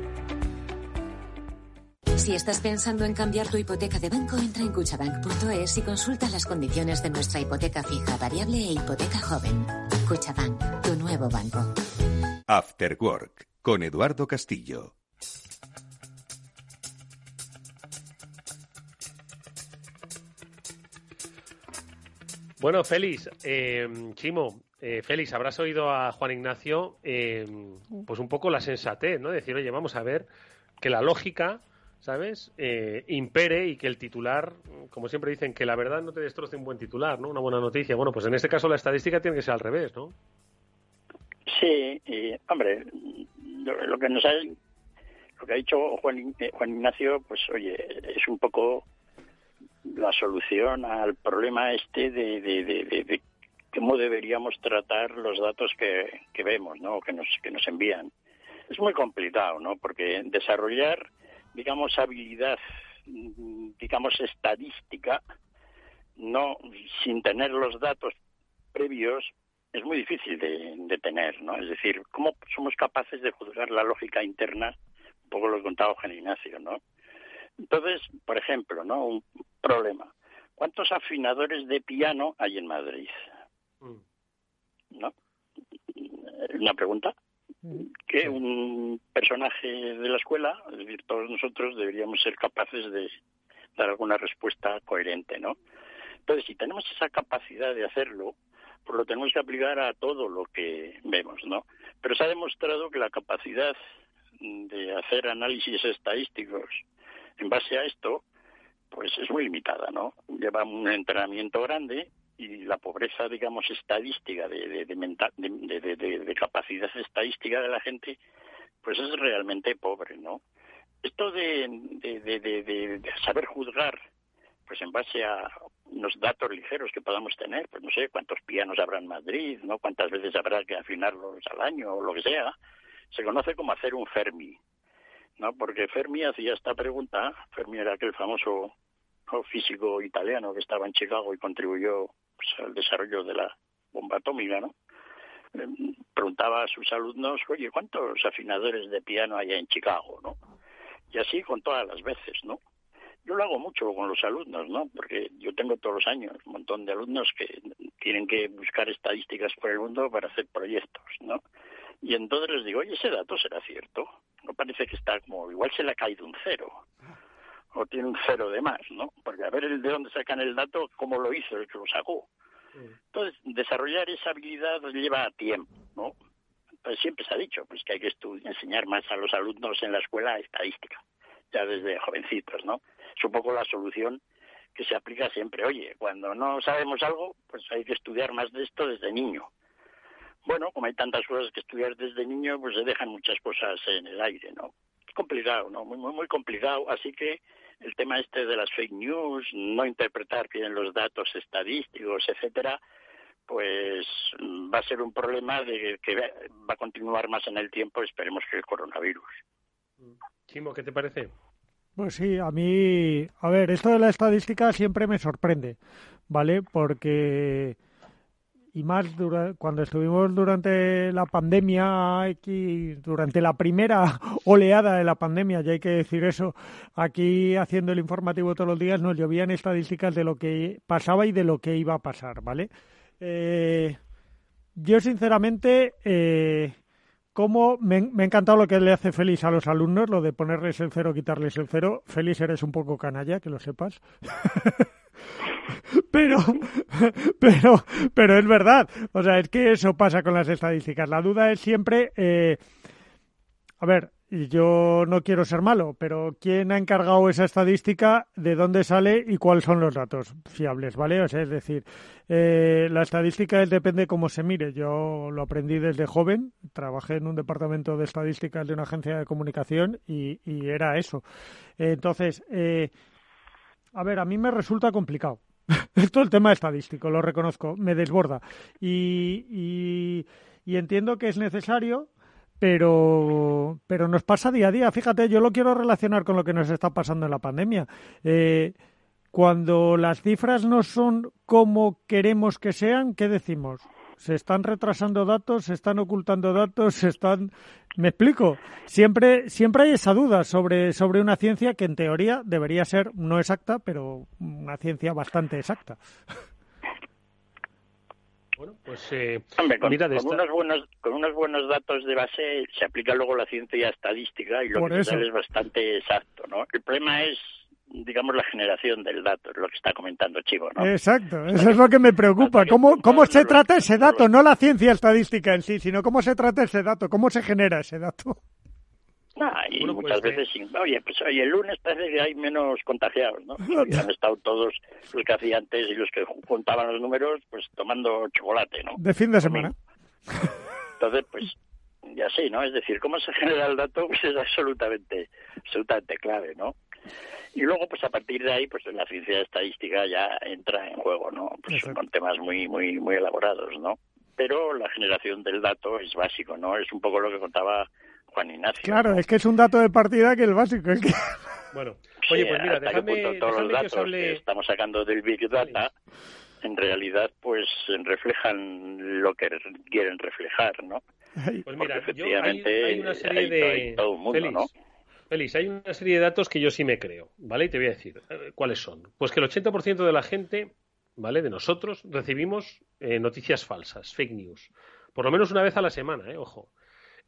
Si estás pensando en cambiar tu hipoteca de banco, entra en cuchabank.es y consulta las condiciones de nuestra hipoteca fija, variable e hipoteca joven. Cuchabank, tu nuevo banco. After Work, con Eduardo Castillo. Bueno, Félix, eh, Chimo, eh, Félix, habrás oído a Juan Ignacio, eh, pues un poco la sensatez, ¿no? Decir, oye, vamos a ver que la lógica ¿sabes? Eh, impere y que el titular, como siempre dicen, que la verdad no te destroce un buen titular, ¿no? Una buena noticia. Bueno, pues en este caso la estadística tiene que ser al revés, ¿no? Sí, y, hombre, lo, que nos ha, lo que ha dicho Juan, eh, Juan Ignacio, pues oye, es un poco la solución al problema este de, de, de, cómo deberíamos tratar los datos que, que vemos, ¿no? Que nos, que nos envían. Es muy complicado, ¿no? Porque desarrollar digamos, habilidad, digamos, estadística, no sin tener los datos previos es muy difícil de, tener, ¿no? Es decir, ¿cómo somos capaces de juzgar la lógica interna? Un poco lo he contado Juan Ignacio, ¿no? Entonces, por ejemplo, ¿no? Un problema. ¿Cuántos afinadores de piano hay en Madrid? Mm. ¿No? Una pregunta que un personaje de la escuela, es decir, todos nosotros deberíamos ser capaces de dar alguna respuesta coherente, ¿no? Entonces, si tenemos esa capacidad de hacerlo, pues lo tenemos que aplicar a todo lo que vemos, ¿no? Pero se ha demostrado que la capacidad de hacer análisis estadísticos en base a esto, pues es muy limitada, ¿no? Lleva un entrenamiento grande y la pobreza, digamos, estadística, de, de, de, de, capacidad estadística de la gente, pues es realmente pobre, ¿no? Esto de, de, saber juzgar, pues en base a unos datos ligeros que podamos tener, pues no sé cuántos pianos habrá en Madrid, ¿no? Cuántas veces habrá que afinarlos al año o lo que sea, se conoce como hacer un Fermi. ¿no? Porque Fermi hacía esta pregunta, Fermi era aquel famoso físico italiano que estaba en Chicago y contribuyó pues, al desarrollo de la bomba atómica, ¿no? Em, preguntaba a sus alumnos, oye, ¿cuántos afinadores de piano hay en Chicago, no? Y así con todas las veces, ¿no? Yo lo hago mucho con los alumnos, ¿no? Porque yo tengo todos los años un montón de alumnos que tienen que buscar estadísticas por el mundo para hacer proyectos, ¿no? Y entonces les digo, oye, ese dato será cierto. No parece que está como, igual se le ha caído un cero. O tiene un cero de más, ¿no? Porque a ver el de dónde sacan el dato, cómo lo hizo el que lo sacó. Entonces, desarrollar esa habilidad lleva tiempo, ¿no? Pues siempre se ha dicho pues que hay que enseñar más a los alumnos en la escuela estadística, ya desde jovencitos, ¿no? Es un poco la solución que se aplica siempre. Oye, cuando no sabemos algo, pues hay que estudiar más de esto desde niño. Bueno, como hay tantas cosas que estudiar desde niño, pues se dejan muchas cosas en el aire, ¿no? Es complicado, ¿no? Muy, muy, muy complicado. Así que el tema este de las fake news, no interpretar bien los datos estadísticos, etcétera, pues va a ser un problema de que va a continuar más en el tiempo, esperemos que el coronavirus. Chimo, ¿qué te parece? Pues sí, a mí, a ver, esto de la estadística siempre me sorprende, ¿vale? Porque, y más cuando estuvimos durante la pandemia, aquí, durante la primera oleada de la pandemia, ya hay que decir eso, aquí haciendo el informativo todos los días nos llovían estadísticas de lo que pasaba y de lo que iba a pasar, ¿vale? Eh, yo sinceramente... Eh, como me, me, ha encantado lo que le hace Félix a los alumnos, lo de ponerles el cero, quitarles el cero. Félix, eres un poco canalla, que lo sepas. pero, pero, pero es verdad. O sea, es que eso pasa con las estadísticas. La duda es siempre, eh, a ver, y yo no quiero ser malo, pero ¿quién ha encargado esa estadística? ¿De dónde sale y cuáles son los datos fiables? ¿Vale? O sea, es decir, eh, la estadística depende cómo se mire. Yo lo aprendí desde joven, trabajé en un departamento de estadísticas de una agencia de comunicación y, era eso. entonces, eh, a ver, a mí me resulta complicado. Esto el tema estadístico, lo reconozco, me desborda. y, y entiendo que es necesario pero, pero nos pasa día a día. Fíjate, yo lo quiero relacionar con lo que nos está pasando en la pandemia. Eh, cuando las cifras no son como queremos que sean, ¿qué decimos? Se están retrasando datos, se están ocultando datos, se están. Me explico. Siempre, siempre hay esa duda sobre, sobre una ciencia que en teoría debería ser no exacta, pero una ciencia bastante exacta. Bueno, pues eh, con, unos buenos, con unos buenos datos de base se aplica luego la ciencia estadística y lo que sale es bastante exacto, ¿no? El problema es digamos, la generación del dato, es lo que está comentando Chivo, ¿no? Exacto, eso es lo que me preocupa. ¿Cómo, cómo se trata ese dato? No la ciencia estadística en sí, sino cómo se trata ese dato, cómo se genera ese dato. Ah, y muchas pues, veces, eh, oye, pues oye, el lunes parece que hay menos contagiados, ¿no? han estado todos los que hacían antes y los que juntaban los números, pues tomando chocolate, ¿no? De fin de semana. Entonces, pues, ya sí, ¿no? Es decir, cómo se genera el dato pues es absolutamente, absolutamente clave, ¿no? Y luego, pues a partir de ahí, pues la ciencia estadística ya entra en juego, ¿no? Pues con temas muy, muy, muy elaborados, ¿no? Pero la generación del dato es básico, ¿no? Es un poco lo que contaba Juan Ignacio. Claro, es que es un dato de partida que el básico. Es que... Bueno, oye, pues mira, déjame, todos los datos que, estamos sacando del Big Data, en realidad, pues reflejan lo que quieren reflejar, ¿no? Pues mira, efectivamente hay, una serie de... todo mundo, ¿no? Félix, hay una serie de datos que yo sí me creo, ¿vale? Y te voy a decir eh, cuáles son. Pues que el 80% de la gente, ¿vale? De nosotros recibimos eh, noticias falsas, fake news. Por lo menos una vez a la semana, ¿eh? Ojo.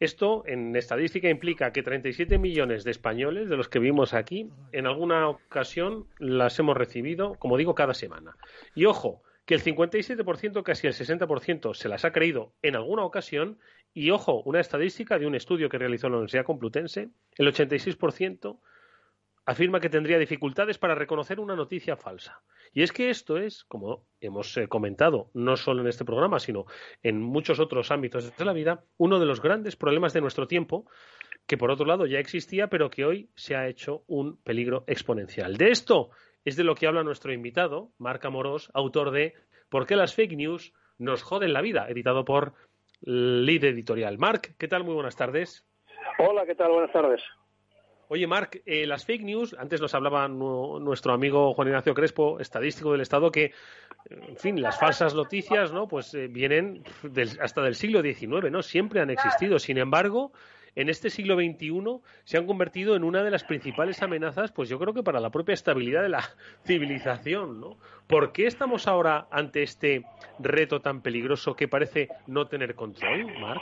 Esto en estadística implica que 37 millones de españoles, de los que vivimos aquí, en alguna ocasión las hemos recibido, como digo, cada semana. Y ojo, que el 57%, casi el 60%, se las ha creído en alguna ocasión. Y ojo, una estadística de un estudio que realizó la Universidad Complutense, el 86% afirma que tendría dificultades para reconocer una noticia falsa. Y es que esto es, como hemos eh, comentado, no solo en este programa, sino en muchos otros ámbitos de la vida, uno de los grandes problemas de nuestro tiempo, que por otro lado ya existía, pero que hoy se ha hecho un peligro exponencial. De esto es de lo que habla nuestro invitado, Marc Amorós, autor de ¿Por qué las fake news nos joden la vida?, editado por Lead Editorial. Marc, ¿qué tal? Muy buenas tardes. Hola, ¿qué tal? Buenas tardes. Oye, Marc, eh, las fake news, antes nos hablaba nuestro amigo Juan Ignacio Crespo, estadístico del Estado, que, en fin, las falsas noticias, ¿no? Pues eh, vienen hasta del siglo XIX, ¿no? Siempre han existido. Sin embargo, en este siglo XXI se han convertido en una de las principales amenazas, pues yo creo que para la propia estabilidad de la civilización, ¿no? ¿Por qué estamos ahora ante este reto tan peligroso que parece no tener control, Marc?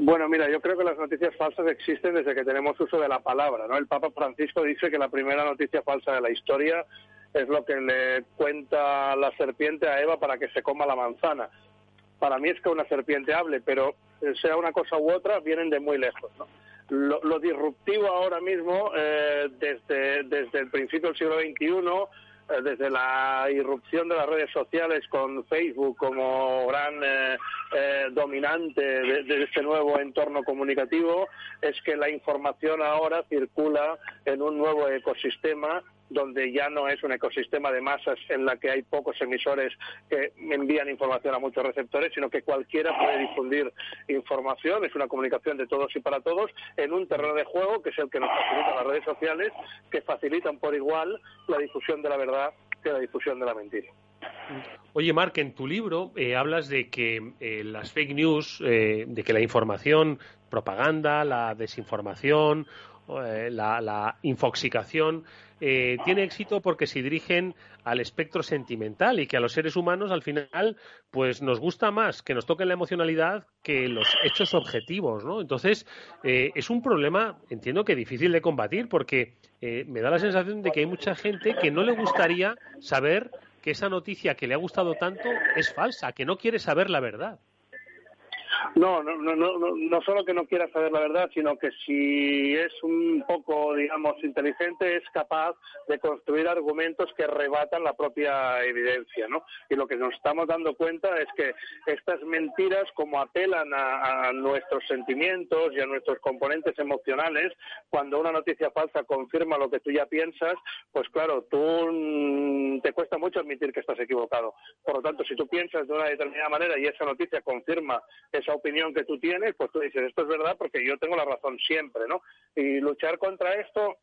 Bueno, mira, yo creo que las noticias falsas existen desde que tenemos uso de la palabra, ¿no? El Papa Francisco dice que la primera noticia falsa de la historia es lo que le cuenta la serpiente a Eva para que se coma la manzana. Para mí es que una serpiente hable, pero eh, sea una cosa u otra, vienen de muy lejos, ¿no? Lo, disruptivo ahora mismo, eh, desde, desde el principio del siglo XXI, eh, desde la irrupción de las redes sociales con Facebook como gran eh, eh, dominante de, este nuevo entorno comunicativo, es que la información ahora circula en un nuevo ecosistema donde ya no es un ecosistema de masas en la que hay pocos emisores que envían información a muchos receptores, sino que cualquiera puede difundir información, es una comunicación de todos y para todos, en un terreno de juego que es el que nos facilita las redes sociales, que facilitan por igual la difusión de la verdad que la difusión de la mentira. Oye, Mark, en tu libro eh, hablas de que eh, las fake news, eh, de que la información, propaganda, la desinformación, la, la infoxicación, eh, tiene éxito porque se dirigen al espectro sentimental y que a los seres humanos al final pues nos gusta más que nos toquen la emocionalidad que los hechos objetivos, ¿no? Entonces eh, es un problema, entiendo que difícil de combatir porque eh, me da la sensación de que hay mucha gente que no le gustaría saber que esa noticia que le ha gustado tanto es falsa, que no quiere saber la verdad. No, no, no, no, no solo que no quiera saber la verdad, sino que si es un poco, digamos, inteligente, es capaz de construir argumentos que rebatan la propia evidencia, ¿no? Y lo que nos estamos dando cuenta es que estas mentiras, como apelan a, nuestros sentimientos y a nuestros componentes emocionales, cuando una noticia falsa confirma lo que tú ya piensas, pues claro, tú mm, te cuesta mucho admitir que estás equivocado. Por lo tanto, si tú piensas de una determinada manera y esa noticia confirma esa opinión que tú tienes, pues tú dices, esto es verdad porque yo tengo la razón siempre, ¿no? Y luchar contra esto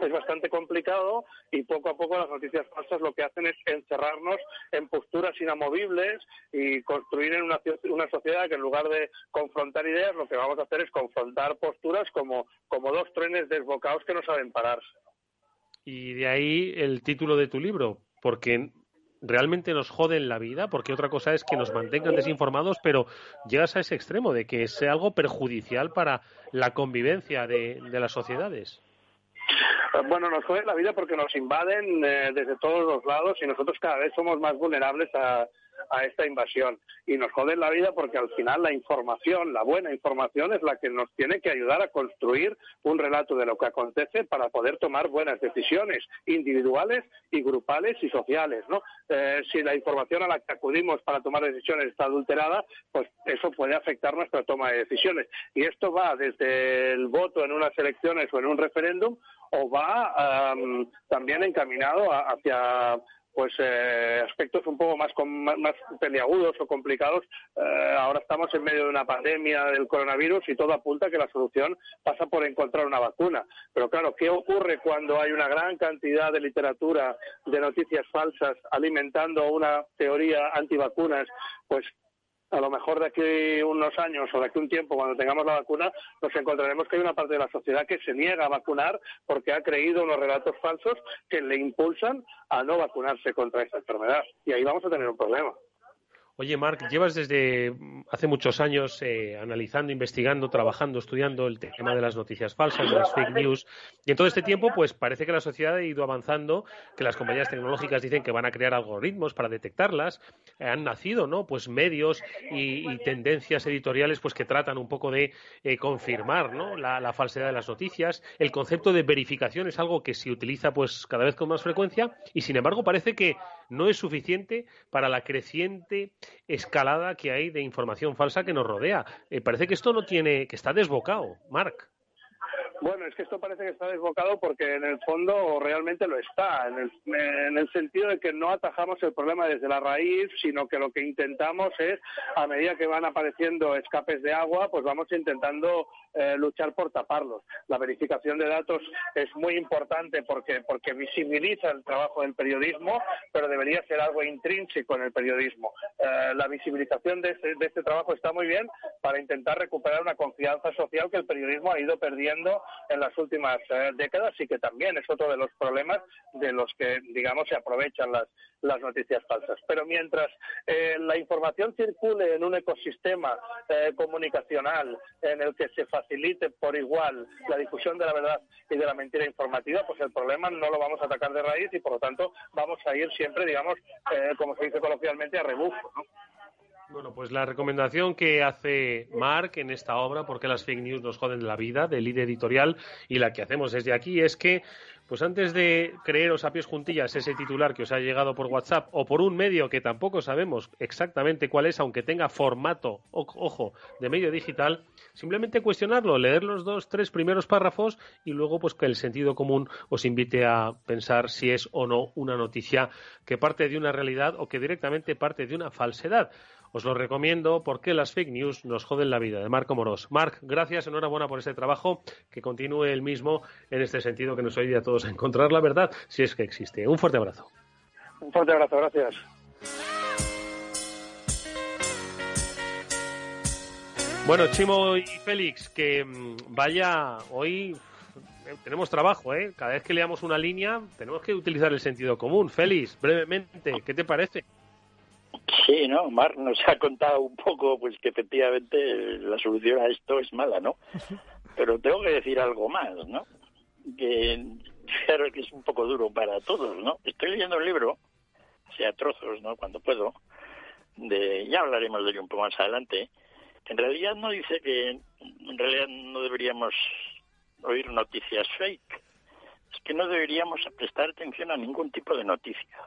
es bastante complicado y poco a poco las noticias falsas lo que hacen es encerrarnos en posturas inamovibles y construir en una, una sociedad que en lugar de confrontar ideas lo que vamos a hacer es confrontar posturas como, como dos trenes desbocados que no saben pararse. Y de ahí el título de tu libro, porque realmente nos joden la vida, porque otra cosa es que nos mantengan desinformados, pero llegas a ese extremo de que sea algo perjudicial para la convivencia de, las sociedades. Bueno, nos joden la vida porque nos invaden eh, desde todos los lados y nosotros cada vez somos más vulnerables a, a esta invasión. Y nos joden la vida porque al final la información, la buena información, es la que nos tiene que ayudar a construir un relato de lo que acontece para poder tomar buenas decisiones individuales y grupales y sociales. ¿no? Eh, si la información a la que acudimos para tomar decisiones está adulterada, pues eso puede afectar nuestra toma de decisiones. Y esto va desde el voto en unas elecciones o en un referéndum o va también encaminado hacia pues eh, aspectos un poco más, más, peliagudos o complicados. Eh, ahora estamos en medio de una pandemia del coronavirus y todo apunta a que la solución pasa por encontrar una vacuna. Pero claro, ¿qué ocurre cuando hay una gran cantidad de literatura de noticias falsas alimentando una teoría antivacunas? Pues a lo mejor de aquí unos años o de aquí un tiempo, cuando tengamos la vacuna, nos encontraremos que hay una parte de la sociedad que se niega a vacunar porque ha creído unos relatos falsos que le impulsan a no vacunarse contra esta enfermedad. Y ahí vamos a tener un problema. Oye, Marc, llevas desde hace muchos años eh, analizando, investigando, trabajando, estudiando el tema de las noticias falsas, de las fake news, y en todo este tiempo, pues parece que la sociedad ha ido avanzando, que las compañías tecnológicas dicen que van a crear algoritmos para detectarlas, eh, han nacido, ¿no? Pues medios y, tendencias editoriales, pues que tratan un poco de eh, confirmar, ¿no? La, la, falsedad de las noticias. El concepto de verificación es algo que se utiliza, pues cada vez con más frecuencia, y sin embargo parece que no es suficiente para la creciente escalada que hay de información falsa que nos rodea. Eh, parece que esto no tiene, que está desbocado, Marc. Bueno, es que esto parece que está desbocado porque en el fondo realmente lo está, en el, en el, sentido de que no atajamos el problema desde la raíz, sino que lo que intentamos es, a medida que van apareciendo escapes de agua, pues vamos intentando eh, luchar por taparlos. La verificación de datos es muy importante porque, porque visibiliza el trabajo del periodismo, pero debería ser algo intrínseco en el periodismo. Eh, la visibilización de este, de este trabajo está muy bien para intentar recuperar una confianza social que el periodismo ha ido perdiendo en las últimas eh, décadas y que también es otro de los problemas de los que, digamos, se aprovechan las, las noticias falsas. Pero mientras eh, la información circule en un ecosistema eh, comunicacional en el que se facilite por igual la difusión de la verdad y de la mentira informativa, pues el problema no lo vamos a atacar de raíz y, por lo tanto, vamos a ir siempre, digamos, como se dice coloquialmente, a rebufo. ¿no? Bueno, pues la recomendación que hace Mark en esta obra, porque las fake news nos joden la vida, del líder editorial, y la que hacemos desde aquí, es que, pues antes de creeros a pies juntillas ese titular que os ha llegado por WhatsApp o por un medio que tampoco sabemos exactamente cuál es, aunque tenga formato, ojo, de medio digital, simplemente cuestionarlo, leer los dos, tres primeros párrafos y luego pues que el sentido común os invite a pensar si es o no una noticia que parte de una realidad o que directamente parte de una falsedad. Os lo recomiendo porque las fake news nos joden la vida, de Marco Moros. Marc, gracias, enhorabuena por este trabajo, que continúe el mismo en este sentido, que nos ayude a todos a encontrar la verdad, si es que existe. Un fuerte abrazo. Un fuerte abrazo, gracias. Bueno, Chimo y Félix, que mm, vaya, hoy tenemos trabajo, ¿eh? Cada vez que leamos una línea, tenemos que utilizar el sentido común. Félix, brevemente, ¿qué te parece? Sí, ¿no? Mar nos ha contado un poco, pues que efectivamente la solución a esto es mala, ¿no? Pero tengo que decir algo más, ¿no? Que claro que es un poco duro para todos, ¿no? Estoy leyendo un libro, sea trozos, ¿no? Cuando puedo, de, ya hablaremos de ello un poco más adelante, en realidad no dice que en realidad no deberíamos oír noticias fake, es que no deberíamos prestar atención a ningún tipo de noticia.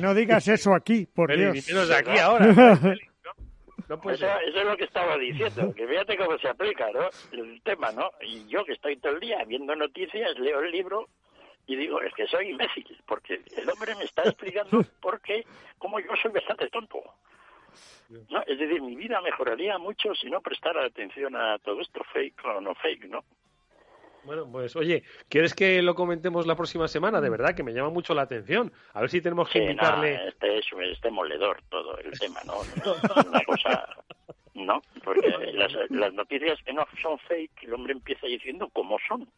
No digas eso aquí, por Dios. aquí ahora. eso, es lo que estaba diciendo, que fíjate cómo se aplica, ¿no? El tema, ¿no? Y yo que estoy todo el día viendo noticias, leo el libro y digo, es que soy imbécil, porque el hombre me está explicando por qué, como yo soy bastante tonto. ¿no? Es decir, mi vida mejoraría mucho si no prestara atención a todo esto fake o no fake, ¿no? Bueno, pues oye, ¿quieres que lo comentemos la próxima semana? De verdad, que me llama mucho la atención. A ver si tenemos que invitarle. este es este moledor todo el tema, ¿no? Una cosa. ¿No? Porque las, las noticias que no son fake, el hombre empieza diciendo cómo son.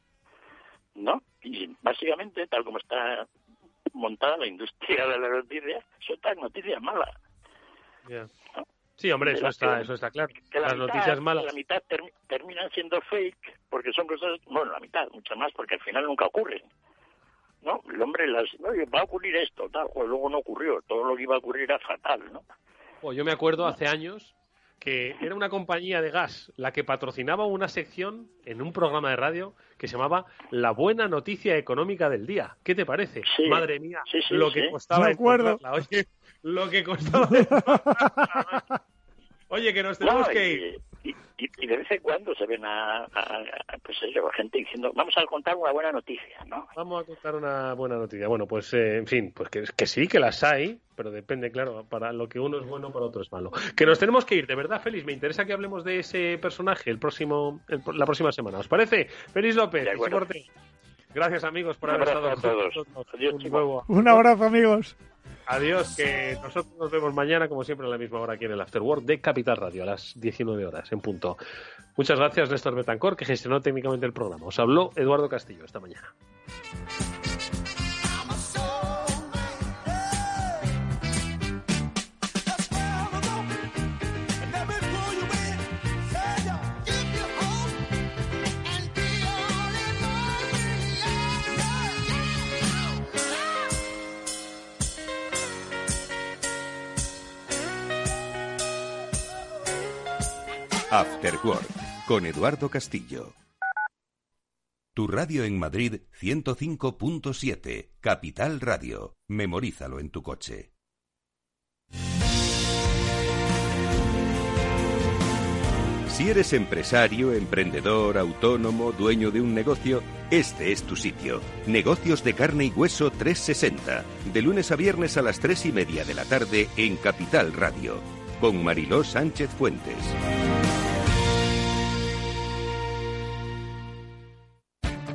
¿No? Y básicamente, tal como está montada la industria de la noticia, son tan noticias malas. Sí, hombre, eso está, eso está claro. Las noticias malas. La mitad terminan siendo fake porque son cosas, bueno, la mitad, muchas más, porque al final nunca ocurren. ¿No? El hombre las, oye, va a ocurrir esto, tal, pues luego no ocurrió. Todo lo que iba a ocurrir era fatal, ¿no? Pues yo me acuerdo hace años que era una compañía de gas la que patrocinaba una sección en un programa de radio que se llamaba La buena noticia económica del día. ¿Qué te parece? Madre mía, lo que costaba Oye, lo que costaba. Oye, que nos tenemos que ir. Y, de vez en cuando se ven a, pues gente diciendo, vamos a contar una buena noticia, ¿no? Vamos a contar una buena noticia. Bueno, pues, eh, en fin, pues que, que, sí, que las hay, pero depende, claro, para lo que uno es bueno, para otro es malo. Que nos tenemos que ir, de verdad, Félix, me interesa que hablemos de ese personaje el próximo, la próxima semana. ¿Os parece? Félix López, Gracias, amigos, por haber estado con nosotros. Adiós, un abrazo, amigos. Adiós, que nosotros nos vemos mañana, como siempre, a la misma hora aquí en el Afterwork de Capital Radio, a las 19 horas, en punto. Muchas gracias, Néstor Betancor, que gestionó técnicamente el programa. Os habló Eduardo Castillo esta mañana. After con Eduardo Castillo. Tu radio en Madrid 105.7, Capital Radio. Memorízalo en tu coche. Si eres empresario, emprendedor, autónomo, dueño de un negocio, este es tu sitio. Negocios de carne y hueso 360. De lunes a viernes a las 3 y media de la tarde en Capital Radio. Con Mariló Sánchez Fuentes.